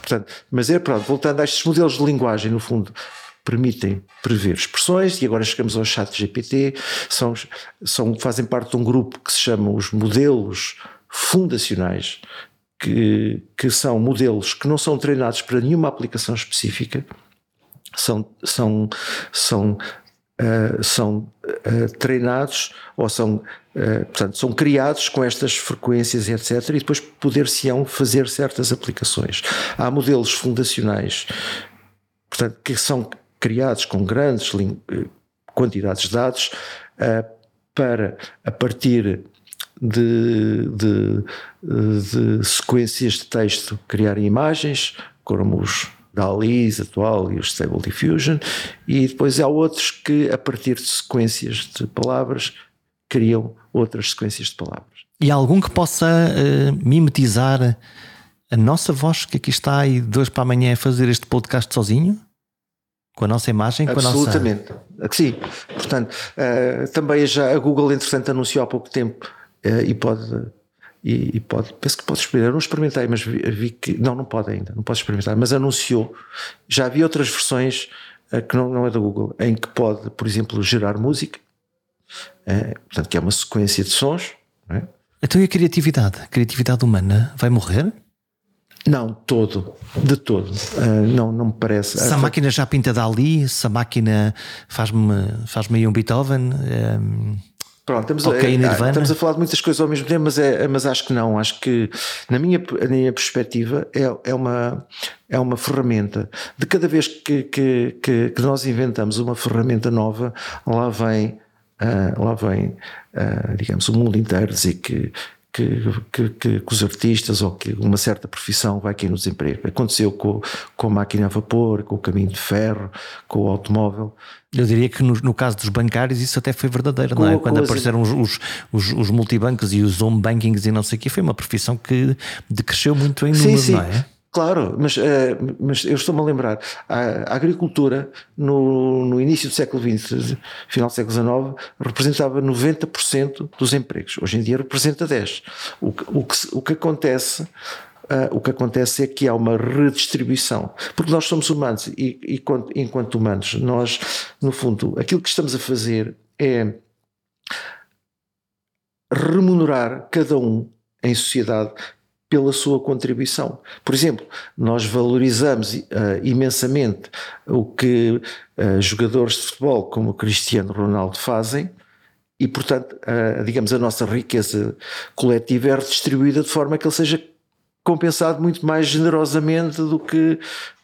Portanto, mas é pronto, voltando a estes modelos de linguagem, no fundo, permitem prever expressões, e agora chegamos ao chat GPT, são, são, fazem parte de um grupo que se chama os modelos fundacionais, que, que são modelos que não são treinados para nenhuma aplicação específica, são, são, são, ah, são ah, treinados ou são, ah, portanto, são criados com estas frequências etc. E depois poder-se-ão fazer certas aplicações. Há modelos fundacionais portanto, que são criados com grandes eh, quantidades de dados ah, para, a partir de, de, de sequências de texto, criarem imagens, como os DALIs atual e os Stable Diffusion, e depois há outros que, a partir de sequências de palavras, criam outras sequências de palavras. E há algum que possa eh, mimetizar a nossa voz que aqui está e de hoje para amanhã é fazer este podcast sozinho? Com a nossa imagem? Com a nossa... Absolutamente. Sim. Portanto, eh, também já a Google, entretanto, anunciou há pouco tempo eh, e pode. E, e pode, penso que pode experimentar. Eu não experimentei, mas vi, vi que. Não, não pode ainda, não pode experimentar, mas anunciou. Já havia outras versões eh, que não, não é da Google, em que pode, por exemplo, gerar música, portanto, que é uma sequência de sons. não é? Então e a criatividade? A criatividade humana vai morrer? Não, todo, de todo. Eh, não, não me parece. Se a máquina já pinta Dali, se a máquina faz-me faz aí um Beethoven. ehm, Pronto, estamos, Ok, a, Nirvana. estamos a falar de muitas coisas ao mesmo tempo, mas, é, mas acho que não. Acho que, na minha, na minha perspectiva, é, é, uma, é uma ferramenta. De cada vez que, que, que, que nós inventamos uma ferramenta nova, lá vem, ah, lá vem ah, digamos, o mundo inteiro dizer que. Que, que, que, que os artistas ou que uma certa profissão vai cair no desemprego. Aconteceu com, com a máquina a vapor, com o caminho de ferro, com o automóvel. Eu diria que no, no caso dos bancários isso até foi verdadeiro, não é? Com- Quando com as- apareceram os, os, os, os multibancos e os home bankings e não sei o quê, foi uma profissão que decresceu muito em número, não é? Claro, mas, eh, mas eu estou-me a lembrar, a, agricultura no, no início do século XX, final do século XIX, representava 90% dos empregos. Hoje em dia representa 10%. O, que- o, que, o que acontece. ah, o que acontece é que há uma redistribuição, porque nós somos humanos e, e enquanto humanos, nós, no fundo, aquilo que estamos a fazer é remunerar cada um em sociedade pela sua contribuição. Por exemplo, nós valorizamos eh, imensamente o que eh, jogadores de futebol como Cristiano Ronaldo fazem e, portanto, digamos, a nossa riqueza coletiva é redistribuída de forma que ele seja compensado muito mais generosamente do que,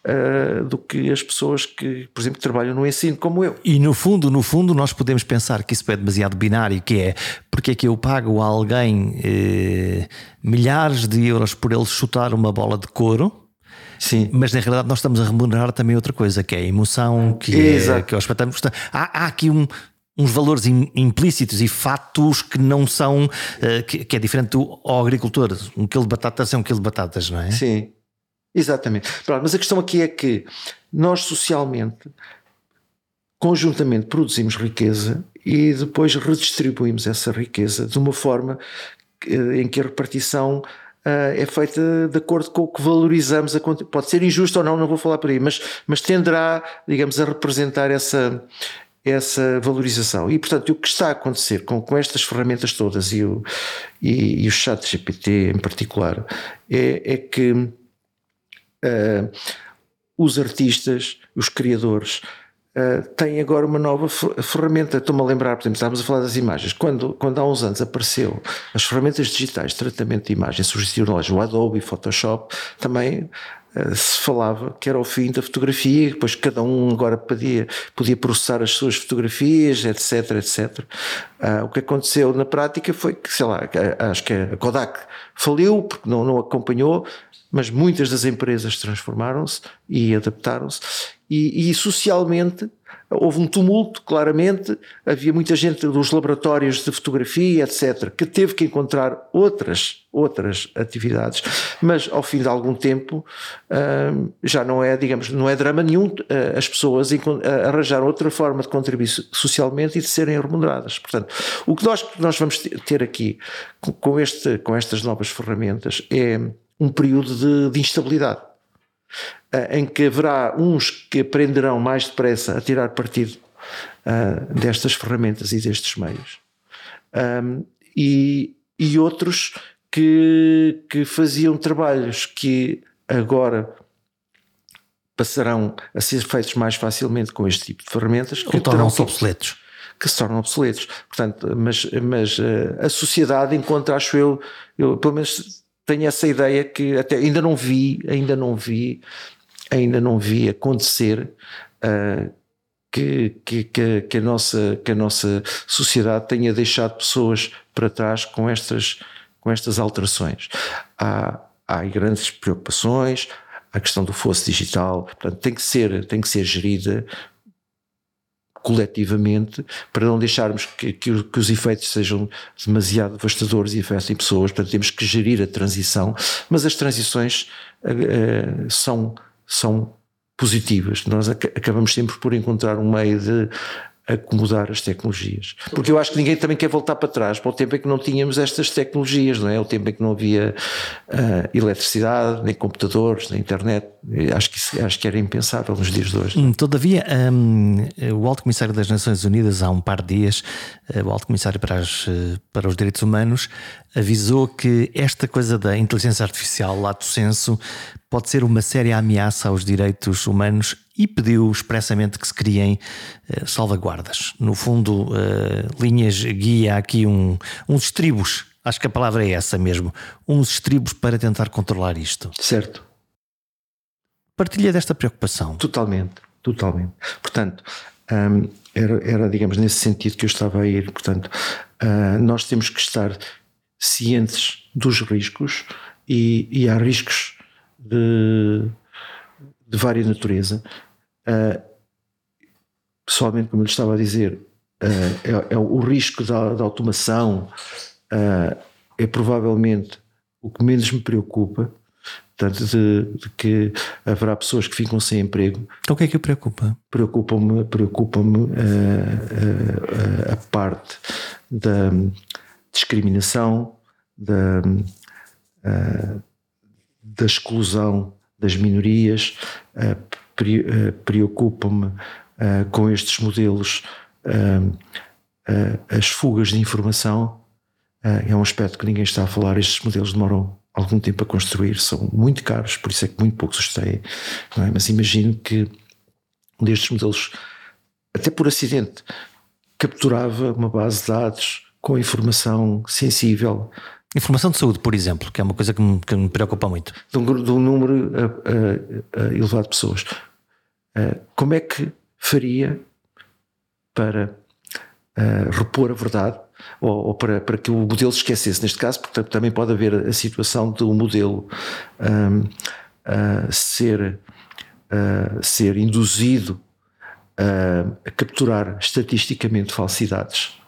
eh, do que as pessoas que, por exemplo, trabalham no ensino, como eu. E no fundo, no fundo, nós podemos pensar que isso é demasiado binário, que é porque é que eu pago a alguém eh, milhares de euros por ele chutar uma bola de couro, Sim. mas na realidade nós estamos a remunerar também outra coisa, que é a emoção, que é, Exato. que é o espetáculo. Há, há aqui um- uns valores im- implícitos e fatos que não são, eh, que, que é diferente do ao agricultor. Um quilo de batatas é um quilo de batatas, não é? Sim, exatamente. Pronto, mas a questão aqui é que nós socialmente, conjuntamente, produzimos riqueza e depois redistribuímos essa riqueza de uma forma que- em que a repartição ah, é feita de acordo com o que valorizamos. Pode ser injusto ou não, não vou falar por aí, mas, mas tenderá, digamos, a representar essa, essa valorização. E, portanto, o que está a acontecer com, com estas ferramentas todas e o, e, e o chat GPT em particular é, é que uh, os artistas, os criadores, Uh, tem agora uma nova ferramenta. Estou-me a lembrar, por exemplo, estávamos a falar das imagens. Quando, quando há uns anos apareceu as ferramentas digitais de tratamento de imagens, surgiram lá o Adobe, Photoshop, também se falava que era o fim da fotografia, depois cada um agora podia, podia processar as suas fotografias, etc, etc. Uh, o que aconteceu na prática foi que, sei lá, acho que a Kodak faliu porque não, não acompanhou, mas muitas das empresas transformaram-se e adaptaram-se e, e, socialmente houve um tumulto, claramente, havia muita gente dos laboratórios de fotografia, etc., que teve que encontrar outras, outras atividades, mas ao fim de algum tempo hum, já não é, digamos, não é drama nenhum uh, as pessoas arranjar outra forma de contribuir socialmente e de serem remuneradas. Portanto, o que nós, nós vamos ter aqui com, este, com estas novas ferramentas é um período de, de instabilidade eh, em que haverá uns que aprenderão mais depressa a tirar partido uh, destas ferramentas e destes meios, e, e outros que, que faziam trabalhos que agora passarão a ser feitos mais facilmente com este tipo de ferramentas. Que tornam-se obsoletos. Que se tornam obsoletos. Portanto, mas, mas uh, a sociedade encontra, acho eu, eu, pelo menos tenho essa ideia que até ainda não vi, ainda não vi, ainda não vi acontecer uh, que, que, que, a nossa, que a nossa sociedade tenha deixado pessoas para trás com estas, com estas alterações. Há, há grandes preocupações, a questão do fosso digital, portanto, tem que ser, tem que ser gerida coletivamente para não deixarmos que, que, que, os efeitos sejam demasiado devastadores e afetem pessoas. Portanto, temos que gerir a transição, mas as transições uh, são, são positivas. Nós ac acabamos sempre por encontrar um meio de acomodar as tecnologias. Porque eu acho que ninguém também quer voltar para trás, para o tempo em que não tínhamos estas tecnologias, não é? O tempo em que não havia uh, eletricidade, nem computadores, nem internet. Acho que, isso, acho que era impensável nos dias de hoje. Hum, todavia, um, o Alto Comissário das Nações Unidas, há um par de dias, uh, o Alto Comissário para, as, uh, para os Direitos Humanos, avisou que esta coisa da inteligência artificial, lato senso, pode ser uma séria ameaça aos direitos humanos e pediu expressamente que se criem uh, salvaguardas. No fundo, uh, linhas guia aqui um, uns estribos, acho que a palavra é essa mesmo, uns estribos para tentar controlar isto. Certo. Partilha desta preocupação? Totalmente, totalmente. Portanto, um, era, era, digamos, nesse sentido que eu estava a ir. Portanto, uh, nós temos que estar cientes dos riscos e, e há riscos de, de vária natureza. Uh, pessoalmente, como eu lhe estava a dizer, uh, é, é, o risco da, da automação uh, é provavelmente o que menos me preocupa. Portanto, de, de, que haverá pessoas que ficam sem emprego. Então o que é que o preocupa? Preocupa-me preocupa a parte da discriminação, da, da exclusão das minorias, uh, preocupa-me uh, com estes modelos as fugas de informação. é um aspecto que ninguém está a falar. Estes modelos demoram algum tempo a construir, são muito caros, por isso é que muito poucos os têm. É? Mas imagino que um destes modelos, até por acidente, capturava uma base de dados com informação sensível Informação de saúde, por exemplo, que é uma coisa que me, que me preocupa muito. De um, de um número uh, uh, elevado de pessoas. Uh, como é que faria para repor a verdade ou, ou, para, para que o modelo se esquecesse? Neste caso, porque também pode haver a situação do modelo um, ser, ser induzido a capturar estatisticamente falsidades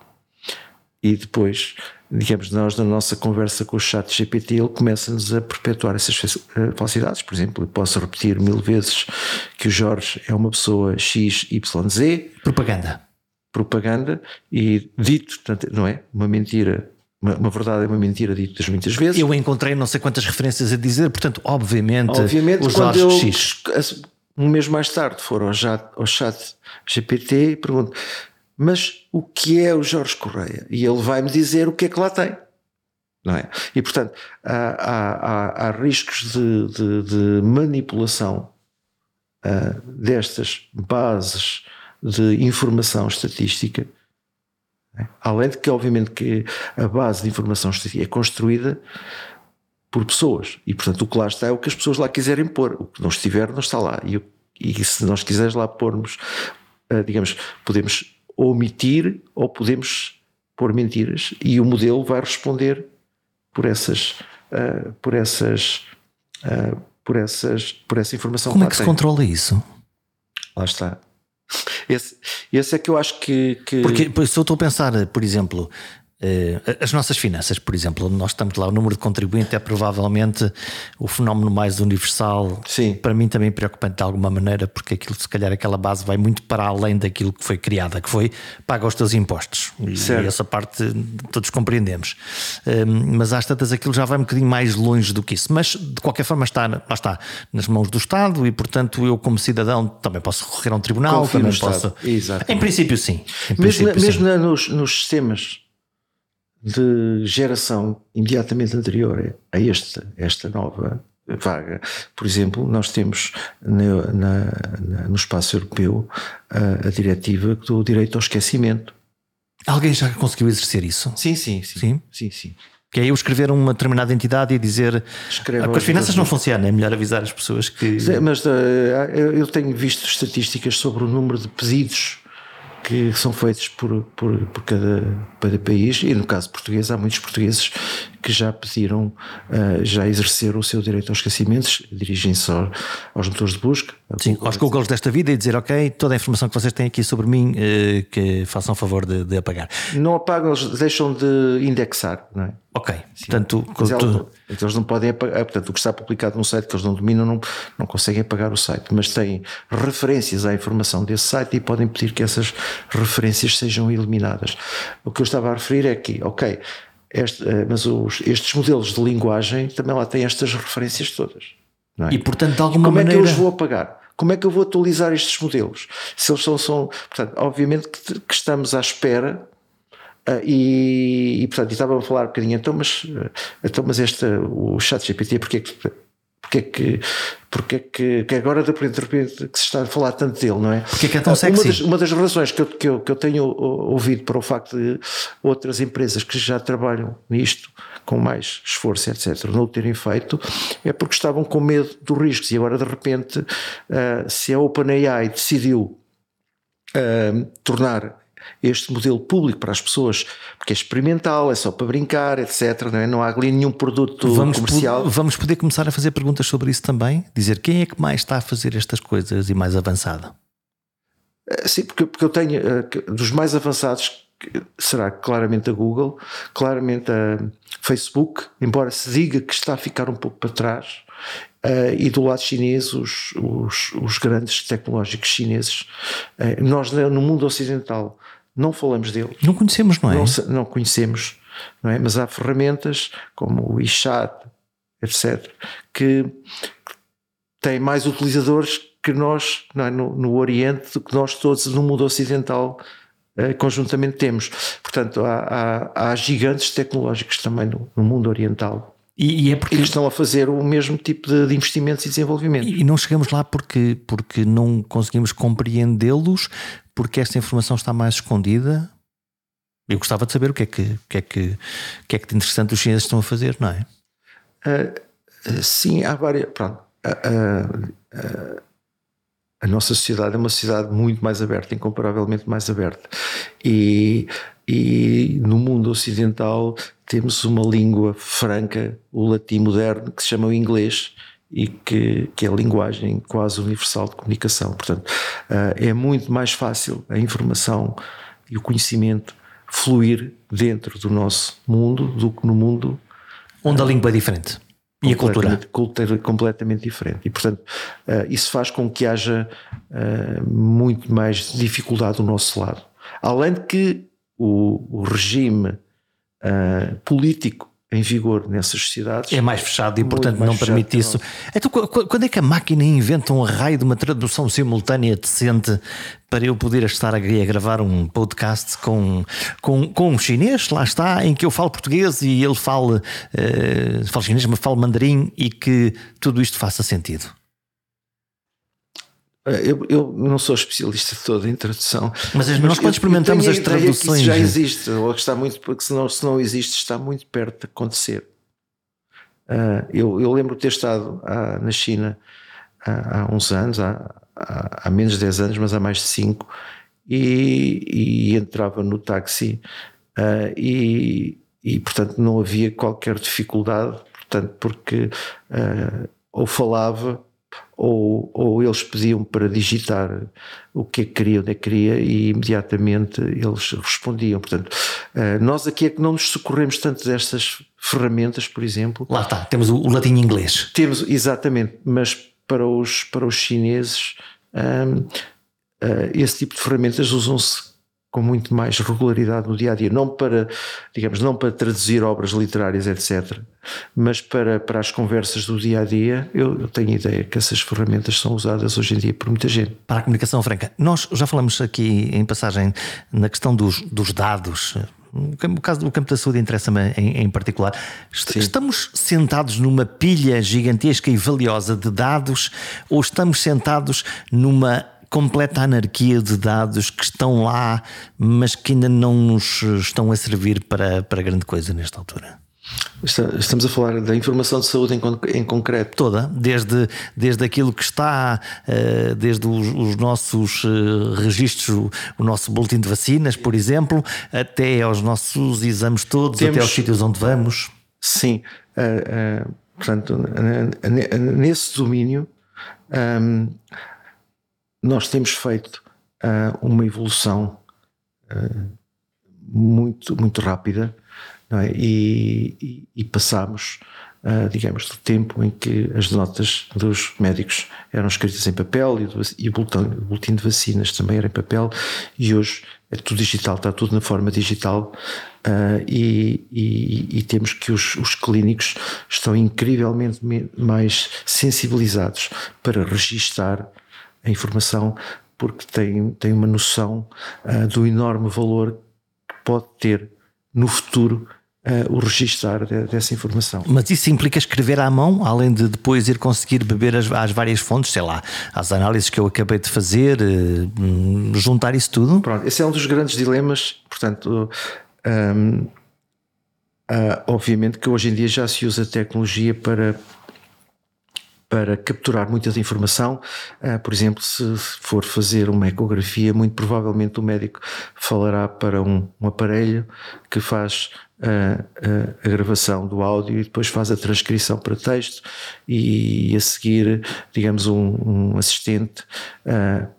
e depois digamos, nós na nossa conversa com o chat GPT, ele começa-nos a perpetuar essas eh, falsidades. Por exemplo, eu posso repetir mil vezes que o Jorge é uma pessoa XYZ. Propaganda. Propaganda e dito, não é? Uma mentira uma, uma, verdade é uma mentira ditas muitas vezes. Eu encontrei não sei quantas referências a dizer, portanto, obviamente, obviamente o Jorge eu, X. um mês mais tarde for ao, chat, ao chat GPT e pergunto mas o que é o Jorge Correia? E ele vai-me dizer o que é que lá tem. Não é? E portanto há, há, há riscos de, de, de manipulação uh, destas bases de informação estatística, é? além de que obviamente que a base de informação estatística é construída por pessoas e portanto o que lá está é o que as pessoas lá quiserem pôr, o que não estiver não está lá e, e se nós quisermos lá pormos, uh, digamos, podemos omitir ou podemos pôr mentiras e o modelo vai responder por essas uh, por essas uh, por essas por essa informação como é que se controla isso? Lá está. Esse, esse é que eu acho que, que... porque se eu estou a pensar por exemplo as nossas finanças, por exemplo, nós estamos lá, o número de contribuinte é provavelmente o fenómeno mais universal. Sim. Para mim também preocupante de alguma maneira, porque aquilo, se calhar, aquela base vai muito para além daquilo que foi criada, que foi paga os teus impostos. E, e essa parte todos compreendemos. Ehm, mas às tantas aquilo já vai um bocadinho mais longe do que isso. Mas de qualquer forma está, lá está nas mãos do Estado e, portanto, eu, como cidadão, também posso recorrer a um tribunal, Confio também posso. Em princípio, sim. Em mesmo princípio, mesmo sim. nos, nos sistemas de geração imediatamente anterior a este, esta nova vaga. Por exemplo, nós temos na, na, no espaço europeu a, a, diretiva do direito ao esquecimento. Alguém já conseguiu exercer isso? Sim, sim, sim. Sim, sim. sim. Que é eu escrever uma determinada entidade e dizer Escreve ah, com as finanças não funciona, é melhor avisar as pessoas que. Mas uh, eu tenho visto estatísticas sobre o número de pedidos que são feitos por, por, por cada, cada país, e no caso português, há muitos portugueses que já pediram, uh, já exerceram o seu direito aos esquecimentos, dirigem-se aos motores de busca. Sim, aos Googles desta vida e dizer, ok, toda a informação que vocês têm aqui sobre mim, uh, que façam favor de, de, apagar. Não apagam, eles deixam de indexar, não é? Ok, Sim. portanto... Mas tu... então eles não podem apagar, portanto o que está publicado num site que eles não dominam não, não conseguem apagar o site, mas têm referências à informação desse site e podem pedir que essas referências sejam eliminadas. O que eu estava a referir é que, ok, este, eh, mas os, estes modelos de linguagem também lá têm estas referências todas. É? E portanto, de alguma como maneira. Como é que eu os vou apagar? Como é que eu vou atualizar estes modelos? Se eles são. são portanto, obviamente que, que estamos à espera. Uh, e, e, portanto, estava a falar um bocadinho, então, mas, uh, então, mas este, o chat GPT, porque é que porque é que, porque é que, que agora de repente que se está a falar tanto dele, não é? Porque é que é tão sexy? Uma das, uma das razões que eu, que, eu, que eu tenho ouvido para o facto de outras empresas que já trabalham nisto com mais esforço, etc., não o terem feito, é porque estavam com medo dos riscos e agora de repente uh, se a OpenAI decidiu uh, tornar este modelo público para as pessoas, porque é experimental, é só para brincar, etc. Não, é? não há ali nenhum produto vamos comercial. vamos poder começar a fazer perguntas sobre isso também? Dizer quem é que mais está a fazer estas coisas e mais avançado? Eh, sim, porque, porque eu tenho uh, dos mais avançados será claramente a Google, claramente a Facebook, embora se diga que está a ficar um pouco para trás, Uh, e do lado chinês, os, os, os grandes tecnológicos chineses. Uh, nós, no mundo ocidental, não falamos deles. Não conhecemos, não é? Não, não conhecemos, não é? Mas há ferramentas como o WeChat, etc., que têm mais utilizadores que nós é? no, no, Oriente, do que nós todos no mundo ocidental uh, conjuntamente temos. Portanto, há, há, há gigantes tecnológicos também no, no mundo oriental e, e, é porque e que estão a fazer o mesmo tipo de, de investimentos e desenvolvimento. E, e, não chegamos lá porque, porque não conseguimos compreendê-los, porque esta informação está mais escondida. Eu gostava de saber o que é que, o que, é que, o que, é que de interessante os chineses estão a fazer, não é? Uh, sim, há várias. Pronto, uh, uh, a nossa sociedade é uma sociedade muito mais aberta, incomparavelmente mais aberta. E, e no mundo ocidental temos uma língua franca, o latim moderno, que se chama o inglês e que, que é a linguagem quase universal de comunicação. Portanto, uh, é muito mais fácil a informação e o conhecimento fluir dentro do nosso mundo do que no mundo onde a língua é diferente. E a cultura? cultura completamente diferente. E, portanto, uh, isso faz com que haja uh, muito mais dificuldade do nosso lado. Além de que o, o regime uh, político em vigor nessas sociedades. É mais fechado e, portanto, não permite isso. Então, quando é que a máquina inventa um raio de uma tradução simultânea decente para eu poder estar a gravar um podcast com, com, com um chinês, lá está, em que eu falo português e ele fala, uh, fala chinês, mas fala mandarim e que tudo isto faça sentido? Eu, eu, não sou especialista todo em tradução. Mas, mas nós quando experimentamos as traduções. já existe, ou está muito, porque se não, se não existe, está muito perto de acontecer. Uh, eu, eu, lembro de ter estado uh, na China uh, há uns anos, há, há, há, menos de 10 anos, mas há mais de 5, e, e entrava no táxi e, e, portanto, não havia qualquer dificuldade, portanto, porque ou falava ou, ou eles pediam para digitar o que é que queria, onde é que queria, e imediatamente eles respondiam. Portanto, eh, nós aqui é que não nos socorremos tanto destas ferramentas, por exemplo. Lá está, temos o, latim inglês. Temos, exatamente, mas para os, para os chineses. Um, uh, eh, esse tipo de ferramentas usam-se com muito mais regularidade no dia a dia, não para, digamos, não para traduzir obras literárias, etc., mas para, para as conversas do dia a dia, eu, eu tenho ideia que essas ferramentas são usadas hoje em dia por muita gente. Para a comunicação franca, nós já falamos aqui em passagem na questão dos, dos dados. O caso do campo da saúde interessa-me em, em, particular. Sim. Estamos sentados numa pilha gigantesca e valiosa de dados ou estamos sentados numa completa anarquia de dados que estão lá, mas que ainda não nos estão a servir para, para grande coisa nesta altura. Estamos a falar da informação de saúde em, em concreto. Toda, desde, desde aquilo que está, eh, desde os, os nossos eh, registros, o nosso boletim de vacinas, por exemplo, até aos nossos exames todos, Temos, até aos sítios onde vamos. Sim, uh, uh, portanto, nesse domínio, um, nós temos feito uh, uma evolução uh, muito, muito rápida é? e, e, e passamos, uh, digamos, do tempo em que as notas dos médicos eram escritas em papel e, do, e o, boletim, o boletim de vacinas também era em papel e hoje é tudo digital, está tudo na forma digital uh, e, e, e, temos que os, os, clínicos estão incrivelmente mais sensibilizados para registar a informação porque tem, tem uma noção uh, do enorme valor que pode ter no futuro uh, o registar de, dessa informação. Mas isso implica escrever à mão, além de depois ir conseguir beber as, as várias fontes, sei lá, as análises que eu acabei de fazer, uh, juntar isso tudo? Pronto, esse é um dos grandes dilemas, portanto. Um, obviamente que hoje em dia já se usa tecnologia para para capturar muita informação. Uh, por exemplo, se for fazer uma ecografia, muito provavelmente o médico falará para um, um aparelho que faz uh, uh, a gravação do áudio e depois faz a transcrição para texto e, e a seguir, digamos, um, um assistente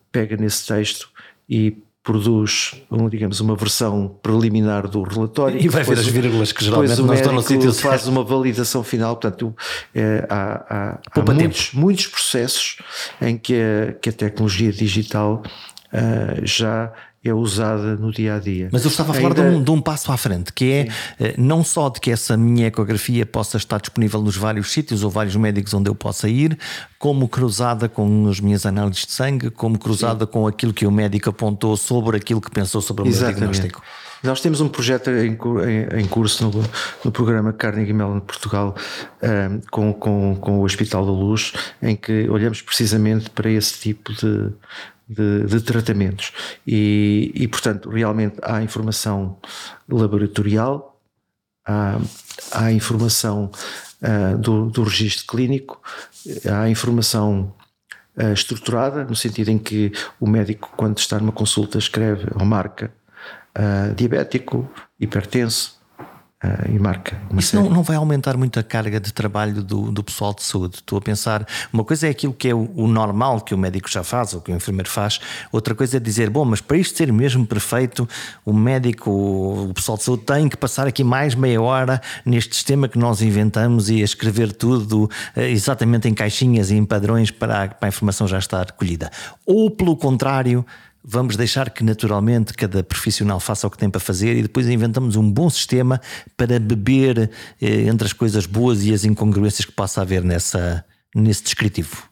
pega nesse texto e produz, digamos, uma versão preliminar do relatório. E vai ver as vírgulas que geralmente não estão no sítio faz uma validação final, portanto é, há, há, há muitos, muitos, processos em que a, que a tecnologia digital uh, já é usada no dia a dia. Mas eu estava a falar Ainda... de, um, de, um, passo à frente, que é Sim. Eh, não só de que essa minha ecografia possa estar disponível nos vários sítios ou vários médicos onde eu possa ir, como cruzada com as minhas análises de sangue, como cruzada Sim. com aquilo que o médico apontou sobre aquilo que pensou sobre o meu diagnóstico. Nós temos um projeto em, em, em curso no, no, programa Carnegie Mellon de Portugal um, ehm, com, com, com o Hospital da Luz, em que olhamos precisamente para esse tipo de, de, de tratamentos. E, e, portanto, realmente há informação laboratorial, há, há informação uh, do, do registro clínico, há informação uh, estruturada, no sentido em que o médico, quando está numa consulta, escreve ou marca uh, diabético, hipertenso, Uh, e marca. Isso não, não, vai aumentar muito a carga de trabalho do, do, pessoal de saúde. Estou a pensar, uma coisa é aquilo que é o, o, normal que o médico já faz ou que o enfermeiro faz, outra coisa é dizer, bom, mas para isto ser mesmo perfeito, o médico, o pessoal de saúde tem que passar aqui mais meia hora neste sistema que nós inventamos e a escrever tudo uh, exatamente em caixinhas e em padrões para a, para a informação já estar colhida. Ou pelo contrário, vamos deixar que naturalmente cada profissional faça o que tem para fazer e depois inventamos um bom sistema para beber eh, entre as coisas boas e as incongruências que possa haver nessa, nesse descritivo?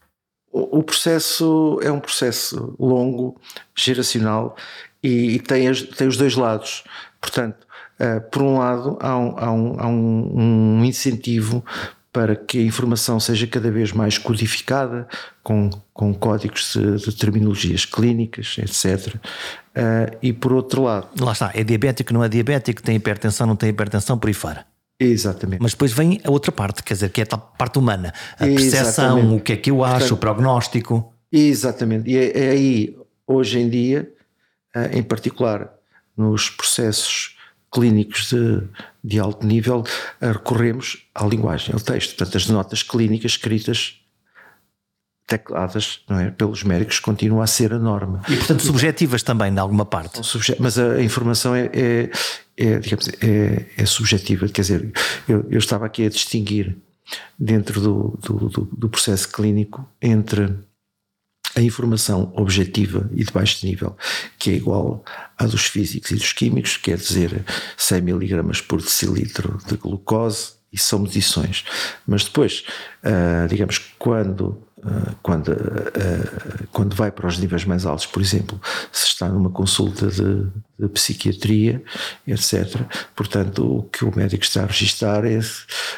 O, processo é um processo longo, geracional e, e tem, as, tem os dois lados. Portanto, uh, por um lado, há um, há um, há um incentivo para que a informação seja cada vez mais codificada, com, com códigos de, de terminologias clínicas, etc. Uh, eh, e por outro lado. Lá está, é diabético, não é diabético, tem hipertensão, não tem hipertensão, por aí fora. Exatamente. Mas depois vem a outra parte, quer dizer, que é a parte humana, a percepção, o que é que eu acho, Portanto, o prognóstico. Exatamente. E é, é aí, hoje em dia, eh, em particular nos processos clínicos de, de alto nível, recorremos à linguagem, ao texto. Portanto, as notas clínicas escritas tecladas é, pelos médicos continua a ser a norma. E portanto subjetivas também, de alguma parte. Mas a informação é, é, é digamos, é, é, subjetiva, quer dizer, eu, eu, estava aqui a distinguir dentro do, do, do, do processo clínico entre a informação objetiva e de baixo nível, que é igual à dos físicos e dos químicos, quer dizer 100 mg por decilitro de glucose, e são medições. Mas depois, uh, digamos, quando, uh, quando, uh, quando vai para os níveis mais altos, por exemplo, se está numa consulta de, de psiquiatria, etc., portanto, o que o médico está a registrar é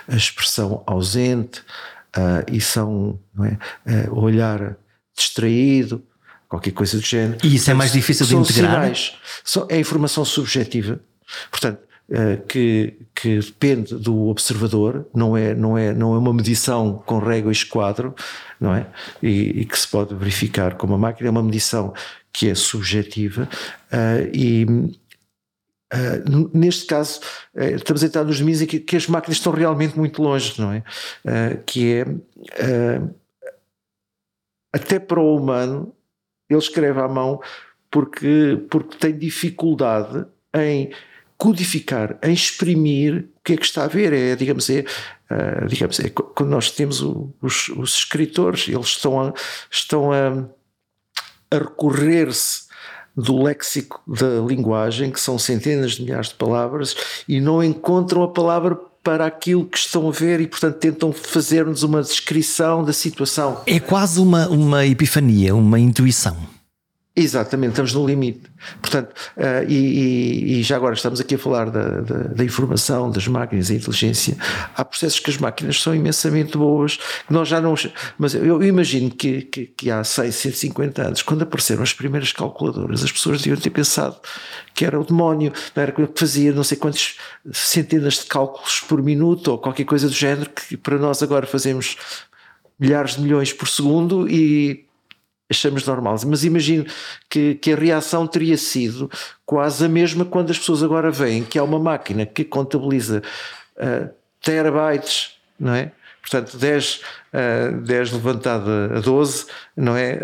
a expressão ausente e são, é, olhar distraído, qualquer coisa do género. E isso é mais difícil de integrar? Sinais, é informação subjetiva. Portanto, eh, que, que, depende do observador, não é, não, é, não é uma medição com régua e esquadro, não é? E, e, que se pode verificar com uma máquina, é uma medição que é subjetiva uh, e uh, neste caso uh, estamos a entrar nos domínios em que, que, as máquinas estão realmente muito longe, não é? que é até para o humano, ele escreve à mão porque, porque tem dificuldade em codificar, em exprimir o que é que está a ver. É, digamos, é, uh, digamos, é quando nós temos o, os, os, escritores, eles estão a, estão a, a recorrer-se do léxico da linguagem, que são centenas de milhares de palavras, e não encontram a palavra para aquilo que estão a ver e, portanto, tentam fazer-nos uma descrição da situação. É quase uma, uma epifania, uma intuição. Exatamente, estamos no limite. Portanto, uh, e, e, já agora estamos aqui a falar da, da, da, informação, das máquinas, da inteligência. Há processos que as máquinas são imensamente boas, nós já não. Mas eu imagino que, que, que há 100, 150 anos, quando apareceram as primeiras calculadoras, as pessoas deviam ter pensado que era o demónio, era que fazia não sei quantos centenas de cálculos por minuto ou qualquer coisa do género, que para nós agora fazemos milhares de milhões por segundo e achamos normal. Mas imagino que, que a reação teria sido quase a mesma quando as pessoas agora veem que há uma máquina que contabiliza uh, terabytes, não é? Portanto, 10, uh, 10 levantado a 12, não é?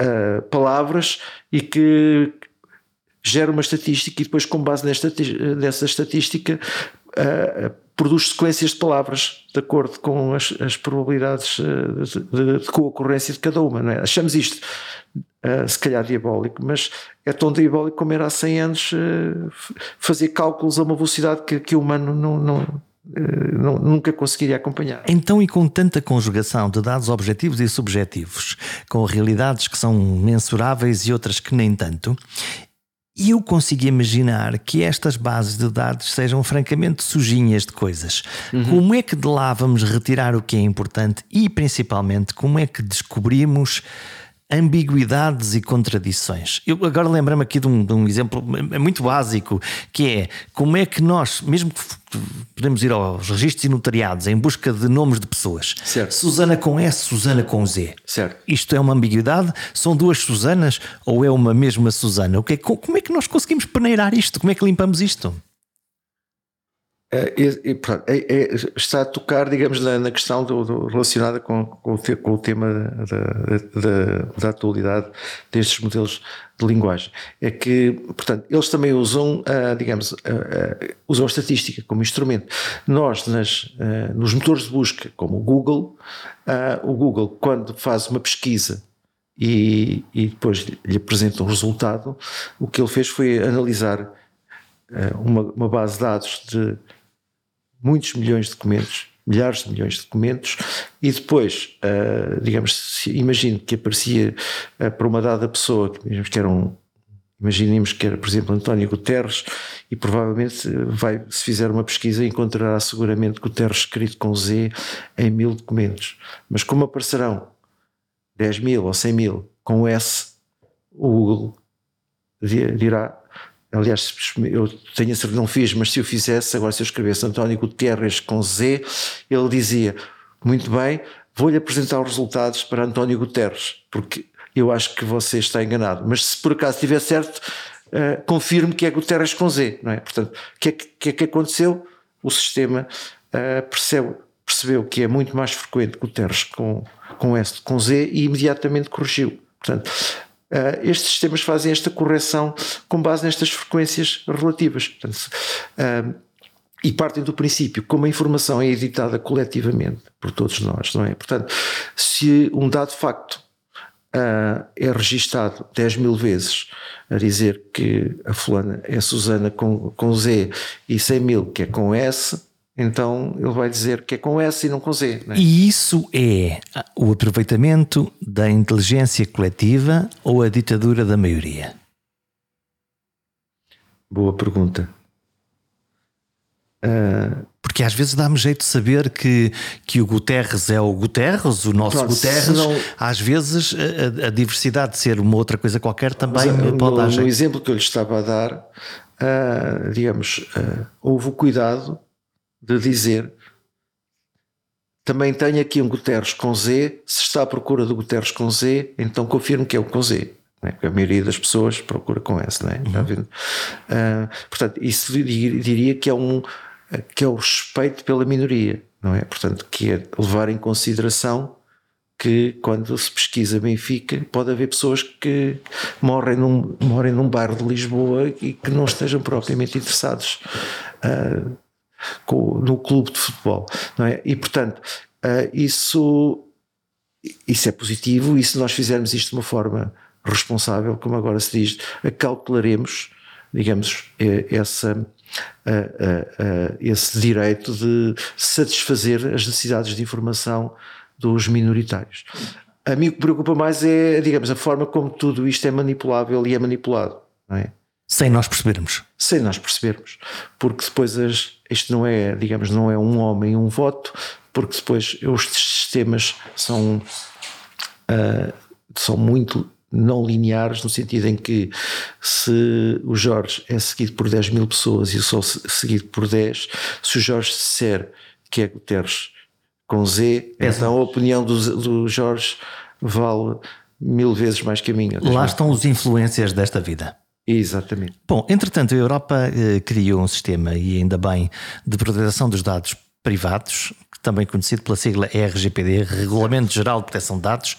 Uh, palavras e que gera uma estatística e depois, com base nesta, nessa estatística, produz sequências de palavras de acordo com as, as probabilidades uh, de, de, de concorrência de cada uma. É? Achamos isto uh, se calhar diabólico, mas é tão diabólico como era há 100 anos fazer cálculos a uma velocidade que, que o humano não, não não, nunca conseguiria acompanhar. Então, e com tanta conjugação de dados objetivos e subjetivos, com realidades que são mensuráveis e outras que nem tanto, e eu consigo imaginar que estas bases de dados sejam francamente sujinhas de coisas. Uhum. Como é que de lá vamos retirar o que é importante e, principalmente, como é que descobrimos ambiguidades e contradições. Eu agora lembro-me aqui de um, de um, exemplo muito básico, que é como é que nós, mesmo que podemos ir aos registros e notariados em busca de nomes de pessoas, certo. Susana com S, Susana com Z. Certo. Isto é uma ambiguidade? São duas Susanas ou é uma mesma Susana? O que é, como é que nós conseguimos peneirar isto? Como é que limpamos isto? É, é, é, está a tocar, digamos, na, na questão do, do, relacionada com, com, o, com, o, tema da, da, da, atualidade destes modelos de linguagem. É que, portanto, eles também usam, uh, digamos, uh, uh, usam a estatística como instrumento. Nós, nas, nos motores de busca, como o Google, o Google, quando faz uma pesquisa e, e depois lhe apresenta um resultado, o que ele fez foi analisar uma, uma base de dados de muitos milhões de documentos, milhares de milhões de documentos, e depois, uh, digamos, imagine que aparecia uh, para uma dada pessoa, que, que era um, Imaginemos que era, por exemplo, António Guterres, e provavelmente vai, se fizer uma pesquisa, encontrará seguramente Guterres escrito com Z em mil documentos. Mas como aparecerão 10 mil ou 100 mil com S, o Google dirá. Aliás, eu tenho a certeza, não fiz, mas se eu fizesse, agora se eu escrevesse António Guterres com Z, ele dizia: Muito bem, vou-lhe apresentar os resultados para António Guterres, porque eu acho que você está enganado. Mas se por acaso estiver certo, uh, confirme que é Guterres com Z, não é? Portanto, o que, é que, é que aconteceu? O sistema uh, percebe, percebeu que é muito mais frequente Guterres com, com S com Z e imediatamente corrigiu. Portanto, uh, estes sistemas fazem esta correção com base nestas frequências relativas. Portanto, e partem do princípio, como a informação é editada coletivamente por todos nós, não é? Portanto, se um dado facto uh, é registado 10 mil vezes a dizer que a fulana é Susana com, com Z e 100 mil que é com S, então ele vai dizer que é com S e não com Z. É? E isso é o aproveitamento da inteligência coletiva ou a ditadura da maioria? Boa pergunta. Uh, porque às vezes dá-me jeito de saber que, que o Guterres é o Guterres, o nosso Pronto, Guterres. Não... Às vezes a, a, diversidade de ser uma outra coisa qualquer também Mas, pode no, dar jeito. No exemplo que eu lhe estava a dar, uh, digamos, uh, houve o cuidado de dizer também tenho aqui um Guterres com Z, se está à procura do Guterres com Z, então confirmo que é o com Z. É? A maioria das pessoas procura com S, não é? Uhum. Uh, portanto, isso diria que é um que é o respeito pela minoria, não é? Portanto, que é levar em consideração que quando se pesquisa Benfica pode haver pessoas que morrem num, morrem num bairro de Lisboa e que não estejam propriamente interessados uh, com, no clube de futebol, não é? E portanto, uh, isso, isso é positivo e se nós fizermos isto de uma forma responsável, como agora se diz, calcularemos, digamos, essa esse direito de satisfazer as necessidades de informação dos minoritários. A mim o que preocupa mais é, digamos, a forma como tudo isto é manipulável e é manipulado, é? Sem nós percebermos. Sem nós percebermos. Porque depois as, isto não é, digamos, não é um homem um voto, porque depois os sistemas são, uh, são muito não lineares, no sentido em que se o Jorge é seguido por 10 mil pessoas e eu sou seguido por 10, se o Jorge disser que é Guterres com Z, então a opinião do, do Jorge vale mil vezes mais que a minha. Lá estão os influências desta vida. Exatamente. Bom, entretanto, a Europa eh, criou um sistema, e ainda bem, de proteção dos dados privados, também conhecido pela sigla RGPD, Regulamento Geral de Proteção de Dados,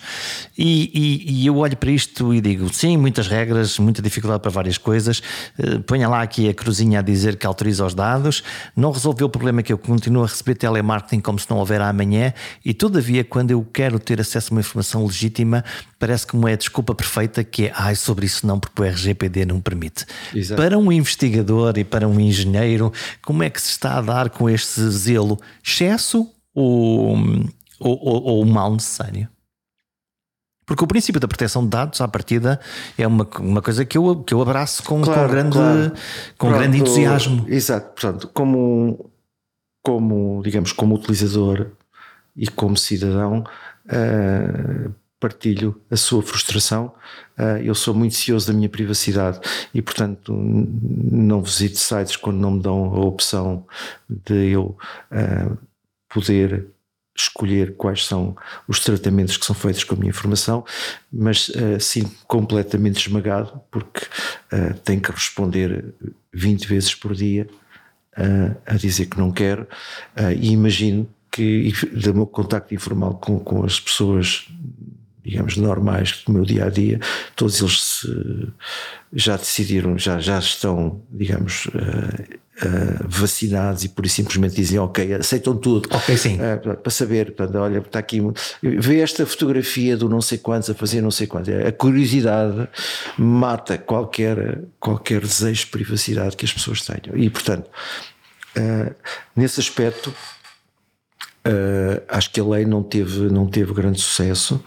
e, e, e, eu olho para isto e digo, sim, muitas regras, muita dificuldade para várias coisas, uh, ponha lá aqui a cruzinha a dizer que autoriza os dados, não resolveu o problema que eu continuo a receber telemarketing como se não houver amanhã, e todavia quando eu quero ter acesso a uma informação legítima, parece que é a desculpa perfeita que é, ai, sobre isso não, porque o RGPD não permite. Exato. Para um investigador e para um engenheiro, como é que se está a dar com este zelo? Excesso ou, ou, ou, mal necessário. Porque o princípio da proteção de dados, à partida, é uma, uma coisa que eu, que eu abraço com, claro, com, grande, claro. com Pronto, grande entusiasmo. Exato, portanto, como, como, digamos, como utilizador e como cidadão, uh, partilho a sua frustração. Uh, eu sou muito cioso da minha privacidade e, portanto, não visito sites quando não me dão a opção de eu uh, poder escolher quais são os tratamentos que são feitos com a minha informação, mas uh, sinto completamente esmagado porque tenho que responder 20 vezes por dia a dizer que não quero e imagino que do meu contacto informal com, com as pessoas digamos, normais do meu dia a dia, todos eles se, já decidiram, já, já estão, digamos, uh, uh, vacinados e por isso simplesmente dizem, ok, aceitam tudo. Ok, sim. Uh, para saber, portanto, olha, está aqui, vê esta fotografia do não sei quantos a fazer não sei quantos. A curiosidade mata qualquer, qualquer desejo de privacidade que as pessoas tenham. E, portanto, nesse aspecto, Uh, acho que a lei não teve, não teve grande sucesso,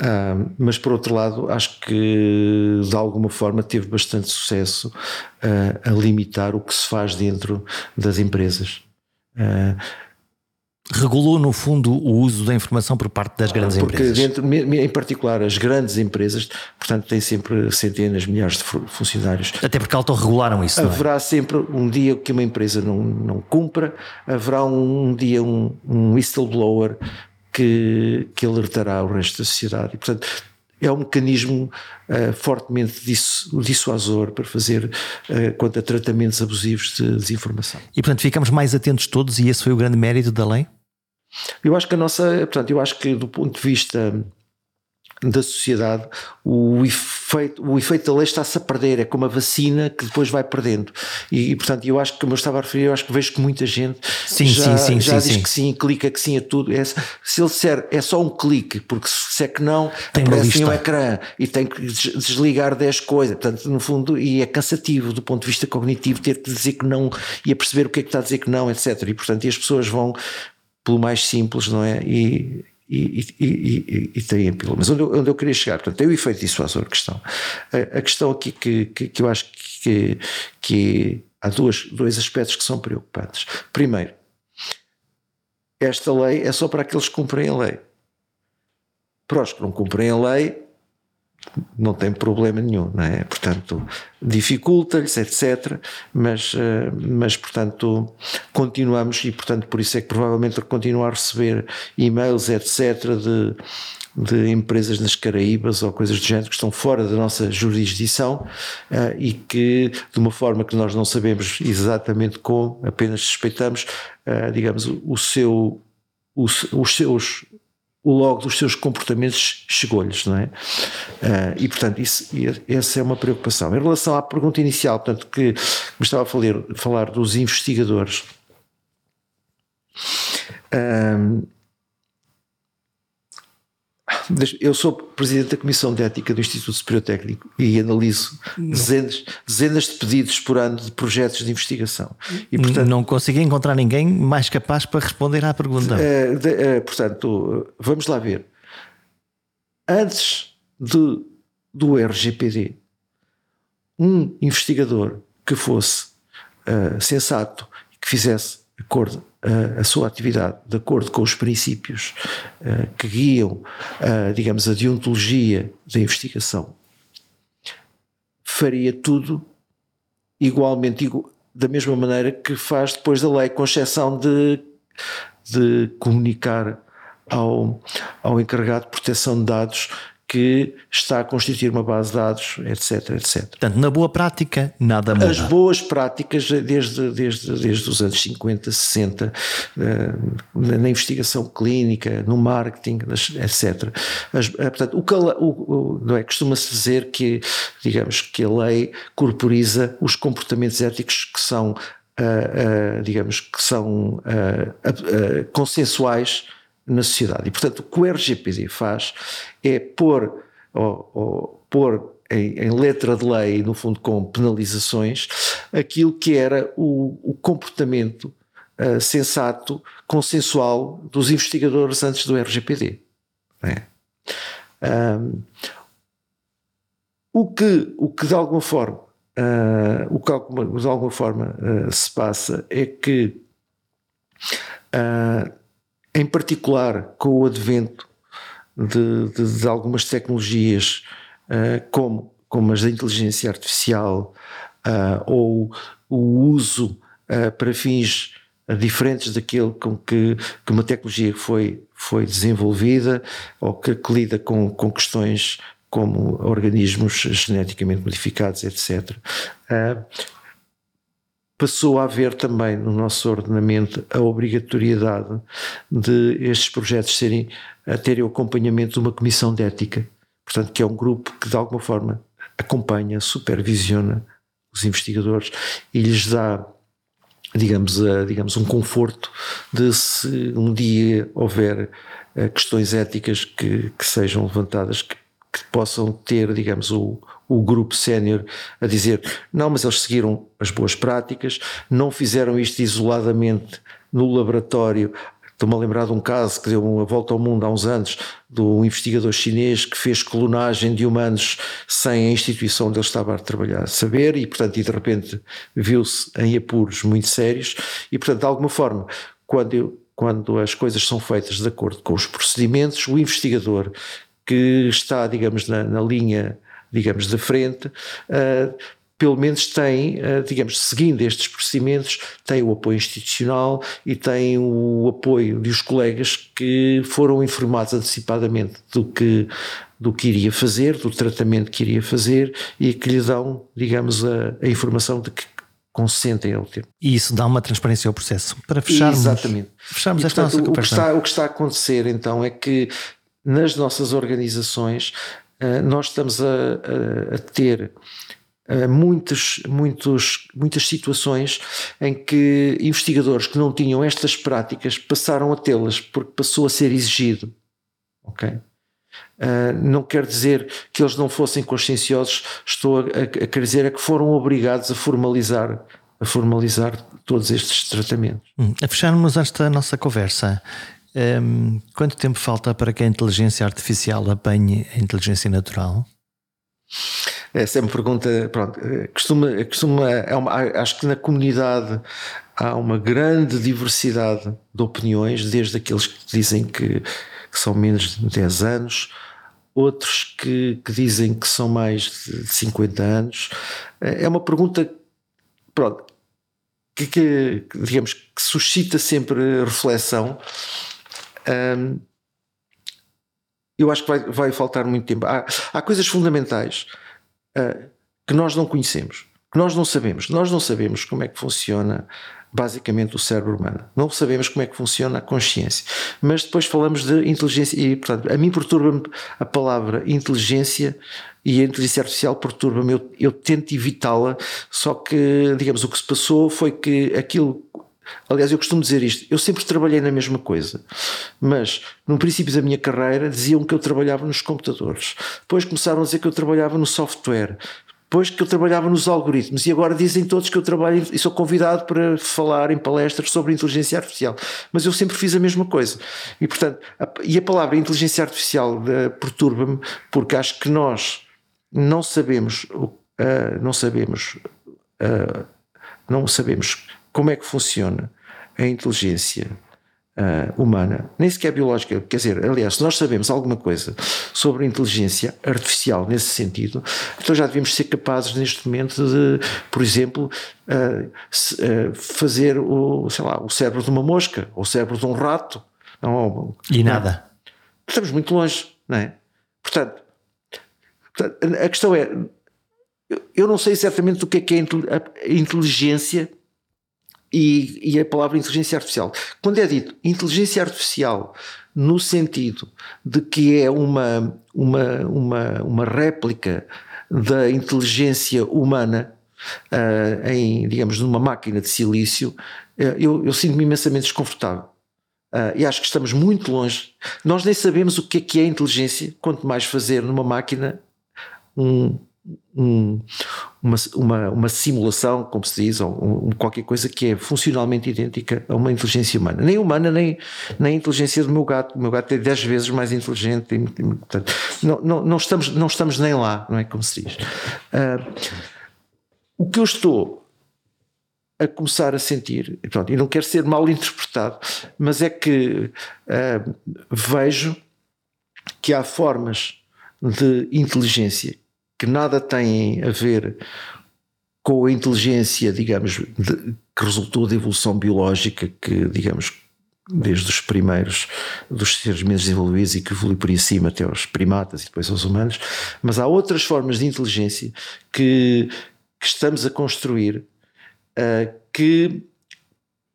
uh, mas por outro lado, acho que de alguma forma teve bastante sucesso uh, a limitar o que se faz dentro das empresas regulou, no fundo, o uso da informação por parte das grandes empresas. Dentro, em particular, as grandes empresas, portanto, têm sempre centenas, milhares de funcionários. Até porque autorregularam isso. É? Haverá é? sempre um dia que uma empresa não, não cumpra, haverá um, um dia um, um whistleblower que, que alertará o resto da sociedade. E, portanto, é um mecanismo uh, fortemente dissuasor para fazer uh, quanto a tratamentos abusivos de desinformação. E portanto ficamos mais atentos todos e esse foi o grande mérito da lei? Eu acho que a nossa, portanto, eu acho que do ponto de vista da sociedade, o efeito, o efeito da lei está-se a perder, é como a vacina que depois vai perdendo. E, e, portanto, eu acho que, como eu estava a referir, eu acho que vejo que muita gente sim, já, sim, sim, já sim, diz que sim, clica que sim a tudo. É, se ele disser é só um clique, porque se é que não, tem aparece um ecrã e tem que desligar 10 coisas. Portanto, no fundo, e é cansativo do ponto de vista cognitivo ter que dizer que não e a perceber o que é que está a dizer que não, etc. E portanto, e as pessoas vão pelo mais simples, não é? E, e, e, e, e a pílula. Mas onde eu, onde eu queria chegar, portanto, tem o efeito dissuasor questão. A, a questão aqui que, que, que, eu acho que, que há duas, dois aspectos que são preocupantes. Primeiro, esta lei é só para aqueles que cumprem a lei. Para os que não cumprem a lei, não tem problema nenhum, não é? Portanto, dificulta-lhes, etc. Mas, eh, mas, portanto, continuamos e, portanto, por isso é que provavelmente continuar a receber e-mails, etc., de, de empresas nas Caraíbas ou coisas do género que estão fora da nossa jurisdição uh, e que, de uma forma que nós não sabemos exatamente como, apenas suspeitamos, uh, digamos, o seu, os, seus logo dos seus comportamentos chegou-lhes, não é? Uh, e portanto, isso, essa é uma preocupação. Em relação à pergunta inicial, portanto, que me estava a falar, falar dos investigadores. Um, eu sou presidente da Comissão de Ética do Instituto Superior Técnico e analiso dezenas, dezenas de pedidos por ano de projetos de investigação. E, portanto, não consegui encontrar ninguém mais capaz para responder à pergunta. Uh, de, uh, portanto, vamos lá ver. Antes de, do RGPD, um investigador que fosse uh, sensato, que fizesse acordo a, sua atividade de acordo com os princípios uh, que guiam, uh, digamos, a deontologia da investigação, faria tudo igualmente, igual, da mesma maneira que faz depois da lei, com exceção de, de comunicar ao, ao encarregado de proteção de dados que está a constituir uma base de dados, etc, etc. Portanto, na boa prática, nada muda. As boas práticas desde, desde, desde os anos 50, 60, eh, na investigação clínica, no marketing, etc. As, eh, portanto, o, o, o não é costuma-se dizer que, digamos, que a lei corporiza os comportamentos éticos que são, uh, uh, digamos, que são uh, consensuais na sociedade. E, portanto, o que o RGPD faz é pôr, ou, ou, pôr em, em, letra de lei, no fundo com penalizações, aquilo que era o, o comportamento uh, sensato, consensual dos investigadores antes do RGPD. É? Um, o, que, o que de alguma forma, uh, o que de alguma forma uh, se passa é que em particular com o advento de, de, de algumas tecnologias uh, como, como as da inteligência artificial uh, ou o uso uh, para fins diferentes daquele com que, que uma tecnologia foi, foi desenvolvida ou que, que lida com, com questões como organismos geneticamente modificados, etc. passou a haver também no nosso ordenamento a obrigatoriedade de estes projetos serem a terem o acompanhamento de uma comissão de ética, portanto que é um grupo que de alguma forma acompanha, supervisiona os investigadores e lhes dá digamos, digamos um conforto de se um dia houver eh, questões éticas que, que sejam levantadas que, que, possam ter, digamos, o, o grupo sénior a dizer não, mas eles seguiram as boas práticas, não fizeram isto isoladamente no laboratório. Estou-me a lembrar de um caso que deu uma volta ao mundo há uns anos, de um investigador chinês que fez clonagem de humanos sem a instituição onde ele estava a trabalhar. Saber e, portanto, e de repente viu-se em apuros muito sérios e, portanto, de alguma forma, quando, eu, quando as coisas são feitas de acordo com os procedimentos, o investigador que está, digamos, na, na linha digamos, da frente, uh, pelo menos tem, eh, digamos, seguindo estes procedimentos, tem o apoio institucional e tem o apoio dos colegas que foram informados antecipadamente do que, do que iria fazer, do tratamento que iria fazer e que lhe dão, digamos, a, a informação de que consentem ao tempo. E isso dá uma transparência ao processo. Para fecharmos, Exatamente. fecharmos e, esta portanto, nossa o que, está, o que está a acontecer então é que nas nossas organizações eh, nós estamos a, a, a ter eh, muitas, muitos, muitas situações em que investigadores que não tinham estas práticas passaram a tê-las porque passou a ser exigido. Ok? Uh, não quer dizer que eles não fossem conscienciosos, estou a, a, a querer dizer é que foram obrigados a formalizar, a formalizar todos estes tratamentos. Hum, a fecharmos esta nossa conversa, um, quanto tempo falta para que a inteligência artificial apanhe a inteligência natural? Essa é uma pergunta, pronto, costuma, costuma é uma, acho que na comunidade há uma grande diversidade de opiniões, desde aqueles que dizem que, que são menos de 10 anos, outros que, que, dizem que são mais de 50 anos. É uma pergunta, pronto, que, que digamos, que suscita sempre reflexão. Um, eu acho que vai, vai faltar muito tempo. Há, há coisas fundamentais uh, que nós não conhecemos, que nós não sabemos. Nós não sabemos como é que funciona basicamente o cérebro humano. Não sabemos como é que funciona a consciência. Mas depois falamos de inteligência e, portanto, a mim perturba-me a palavra inteligência e a inteligência artificial perturba-me. Eu, eu tento evitá-la, só que, digamos, o que se passou foi que aquilo Aliás, eu costumo dizer isto: eu sempre trabalhei na mesma coisa, mas no princípio da minha carreira diziam que eu trabalhava nos computadores, depois começaram a dizer que eu trabalhava no software, depois que eu trabalhava nos algoritmos e agora dizem todos que eu trabalho e sou convidado para falar em palestras sobre inteligência artificial. Mas eu sempre fiz a mesma coisa. E portanto, a, e a palavra inteligência artificial uh, perturba-me porque acho que nós não sabemos, uh, não sabemos, uh, não sabemos como é que funciona a inteligência uh, humana, nem sequer biológica. Quer dizer, aliás, se nós sabemos alguma coisa sobre a inteligência artificial nesse sentido, então já devíamos ser capazes neste momento de, por exemplo, uh, se, uh, fazer o, sei lá, o cérebro de uma mosca ou o cérebro de um rato. Não, e nada. Estamos muito longe, não é? Portanto, a questão é, eu não sei exatamente o que é que é a inteligência e, e, a palavra inteligência artificial. Quando é dito inteligência artificial no sentido de que é uma, uma, uma, uma réplica da inteligência humana uh, em, digamos, numa máquina de silício, uh, eu, eu sinto-me imensamente desconfortável. Uh, e acho que estamos muito longe. Nós nem sabemos o que é que é inteligência, quanto mais fazer numa máquina um, um, uma, uma, uma, simulação, como se diz, ou um, qualquer coisa que é funcionalmente idêntica a uma inteligência humana. Nem humana, nem, nem a inteligência do meu gato. O meu gato é 10 vezes mais inteligente. Portanto, não, não, não, estamos, não estamos nem lá, não é como se diz. Uh, o que eu estou a começar a sentir, e, pronto, e não quero ser mal interpretado, mas é que uh, vejo que há formas de inteligência que nada têm a ver com a inteligência, digamos, de, que resultou da evolução biológica que, digamos, desde os primeiros dos seres menos desenvolvidos e que evolui por aí cima até aos primatas e depois aos humanos, mas há outras formas de inteligência que, que estamos a construir uh, que,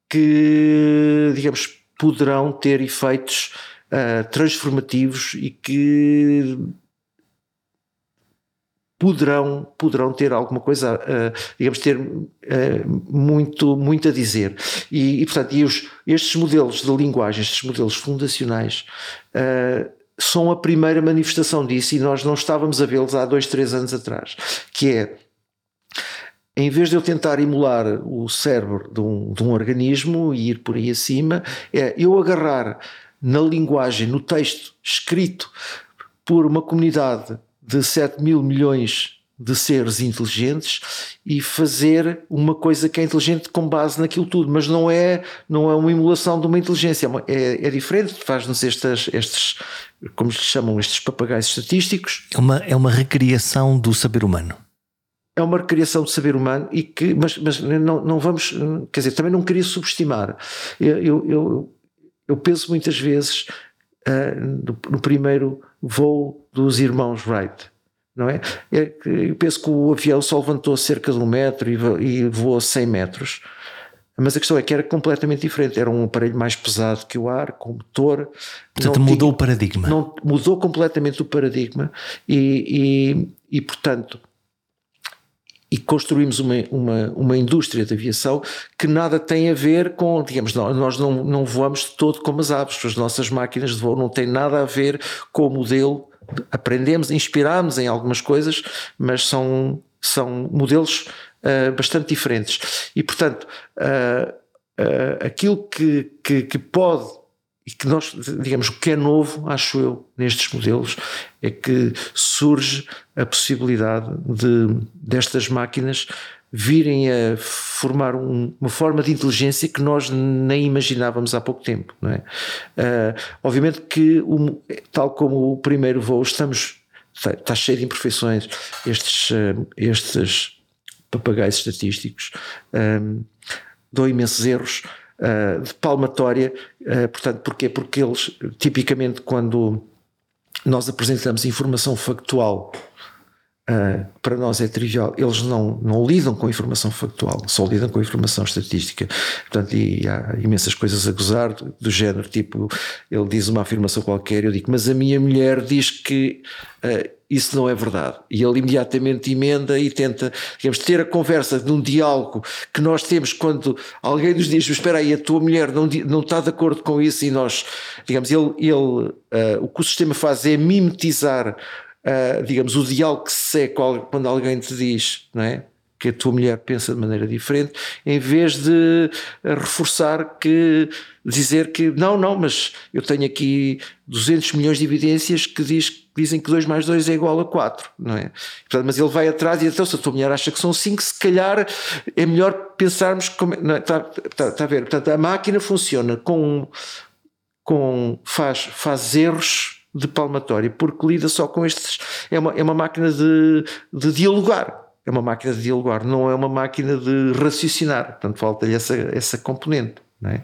que, digamos, poderão ter efeitos uh, transformativos e que poderão, poderão ter alguma coisa, uh, digamos, ter uh, muito, muito a dizer. E, e portanto, e os, estes modelos de linguagem, estes modelos fundacionais, uh, são a primeira manifestação disso e nós não estávamos a vê-los há dois, três anos atrás, que é em vez de eu tentar emular o cérebro de um, de um organismo e ir por aí acima, é eu agarrar na linguagem, no texto escrito por uma comunidade de 7 mil milhões de seres inteligentes e fazer uma coisa que é inteligente com base naquilo tudo, mas não é, não é uma emulação de uma inteligência, é, uma, é, é diferente, faz-nos estes, estes, como se chamam, estes papagaios estatísticos. É uma, é uma recriação do saber humano é uma recriação do saber humano e que, mas, mas não, não vamos, quer dizer, também não queria subestimar. Eu, eu, eu penso muitas vezes uh, no, primeiro voo dos irmãos Wright, não é? é eu penso que o avião só levantou cerca de um metro e, voou 100 metros. Mas a questão é que era completamente diferente. Era um aparelho mais pesado que o ar, com motor. Portanto, mudou tinha, o paradigma. Não, mudou completamente o paradigma e, e, e portanto, e construímos uma, uma, uma indústria de aviação que nada tem a ver com, digamos, nós não, não voamos de todo como as aves, as nossas máquinas de voo não têm nada a ver com o modelo, aprendemos, inspiramos em algumas coisas, mas são, são modelos uh, bastante diferentes. E, portanto, uh, uh, aquilo que, que, que pode e que nós, digamos, o que é novo, acho eu, nestes modelos, é que surge a possibilidade de destas máquinas virem a formar um, uma forma de inteligência que nós nem imaginávamos há pouco tempo. Não é? Uh, obviamente que, o, tal como o primeiro voo, estamos está, está cheio de imperfeições. Estes, uh, estes papagaios estatísticos um, dão imensos erros uh, de palmatória. Uh, portanto, porquê? Porque eles, tipicamente, quando nós apresentamos informação factual Uh, para nós é trivial, eles não, não lidam com informação factual, só lidam com informação estatística. Portanto, e há imensas coisas a gozar do, do género, tipo, ele diz uma afirmação qualquer, eu digo, mas a minha mulher diz que uh, isso não é verdade. E ele imediatamente emenda e tenta, digamos, ter a conversa de um diálogo que nós temos quando alguém nos diz, espera aí, a tua mulher não, não está de acordo com isso e nós, digamos, ele, ele uh, o que o sistema faz é mimetizar uh, digamos, o diálogo que se segue quando alguém te diz, não é? Que a tua mulher pensa de maneira diferente, em vez de reforçar que dizer que não, não, mas eu tenho aqui 200 milhões de evidências que diz, dizem que 2 mais 2 é igual a 4, não é? Portanto, mas ele vai atrás e então, se a tua mulher acha que são 5, se calhar é melhor pensarmos como. É, está, está, está a ver? Portanto, a máquina funciona com. com faz, faz erros de palmatória, porque lida só com estes. É uma, é uma máquina de, de dialogar. É uma máquina de dialogar, não é uma máquina de raciocinar. Portanto, falta-lhe essa, essa componente. Não é?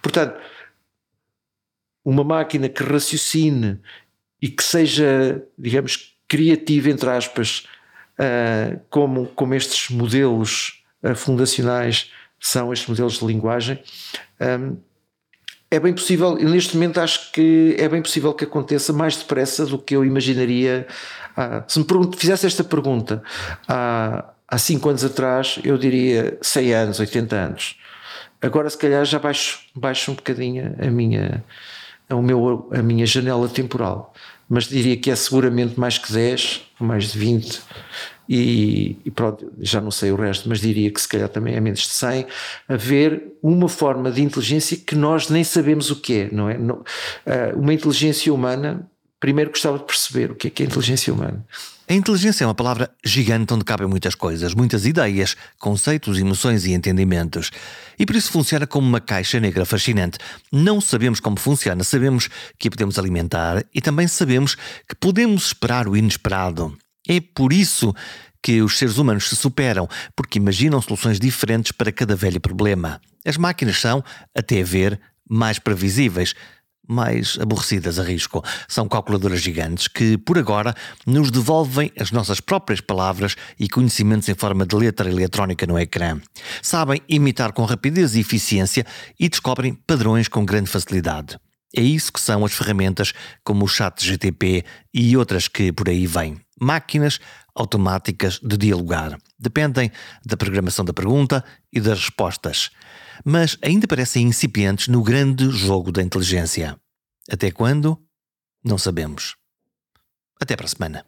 Portanto, uma máquina que raciocine e que seja, digamos, criativa, entre aspas, uh, como, como estes modelos uh, fundacionais são estes modelos de linguagem, um, é bem possível, neste momento acho que é bem possível que aconteça mais depressa do que eu imaginaria. Ah, se me fizesse esta pergunta há, há 5 anos atrás, eu diria 100 anos, 80 anos. Agora, se calhar, já baixo, baixo um bocadinho a minha, o meu, a minha janela temporal, mas diria que é seguramente mais que 10, mais de 20 e, e, pronto, já não sei o resto, mas diria que se calhar também é menos de 100, haver uma forma de inteligência que nós nem sabemos o que é, não é? Não, ah, uma inteligência humana, primeiro gostava de perceber o que é que é inteligência humana. A inteligência é uma palavra gigante onde cabem muitas coisas, muitas ideias, conceitos, emoções e entendimentos. E por isso funciona como uma caixa negra fascinante. Não sabemos como funciona, sabemos que a podemos alimentar e também sabemos que podemos esperar o inesperado. É por isso que os seres humanos se superam, porque imaginam soluções diferentes para cada velho problema. As máquinas são, até a ver, mais previsíveis, mais aborrecidas, arrisco. São calculadoras gigantes que, por agora, nos devolvem as nossas próprias palavras e conhecimentos em forma de letra eletrónica no ecrã. Sabem imitar com rapidez e eficiência e descobrem padrões com grande facilidade. É isso que são as ferramentas como o Chat GTP e outras que por aí vêm. Máquinas automáticas de dialogar. Dependem da programação da pergunta e das respostas. Mas ainda parecem incipientes no grande jogo da inteligência. Até quando? Não sabemos. Até para a semana.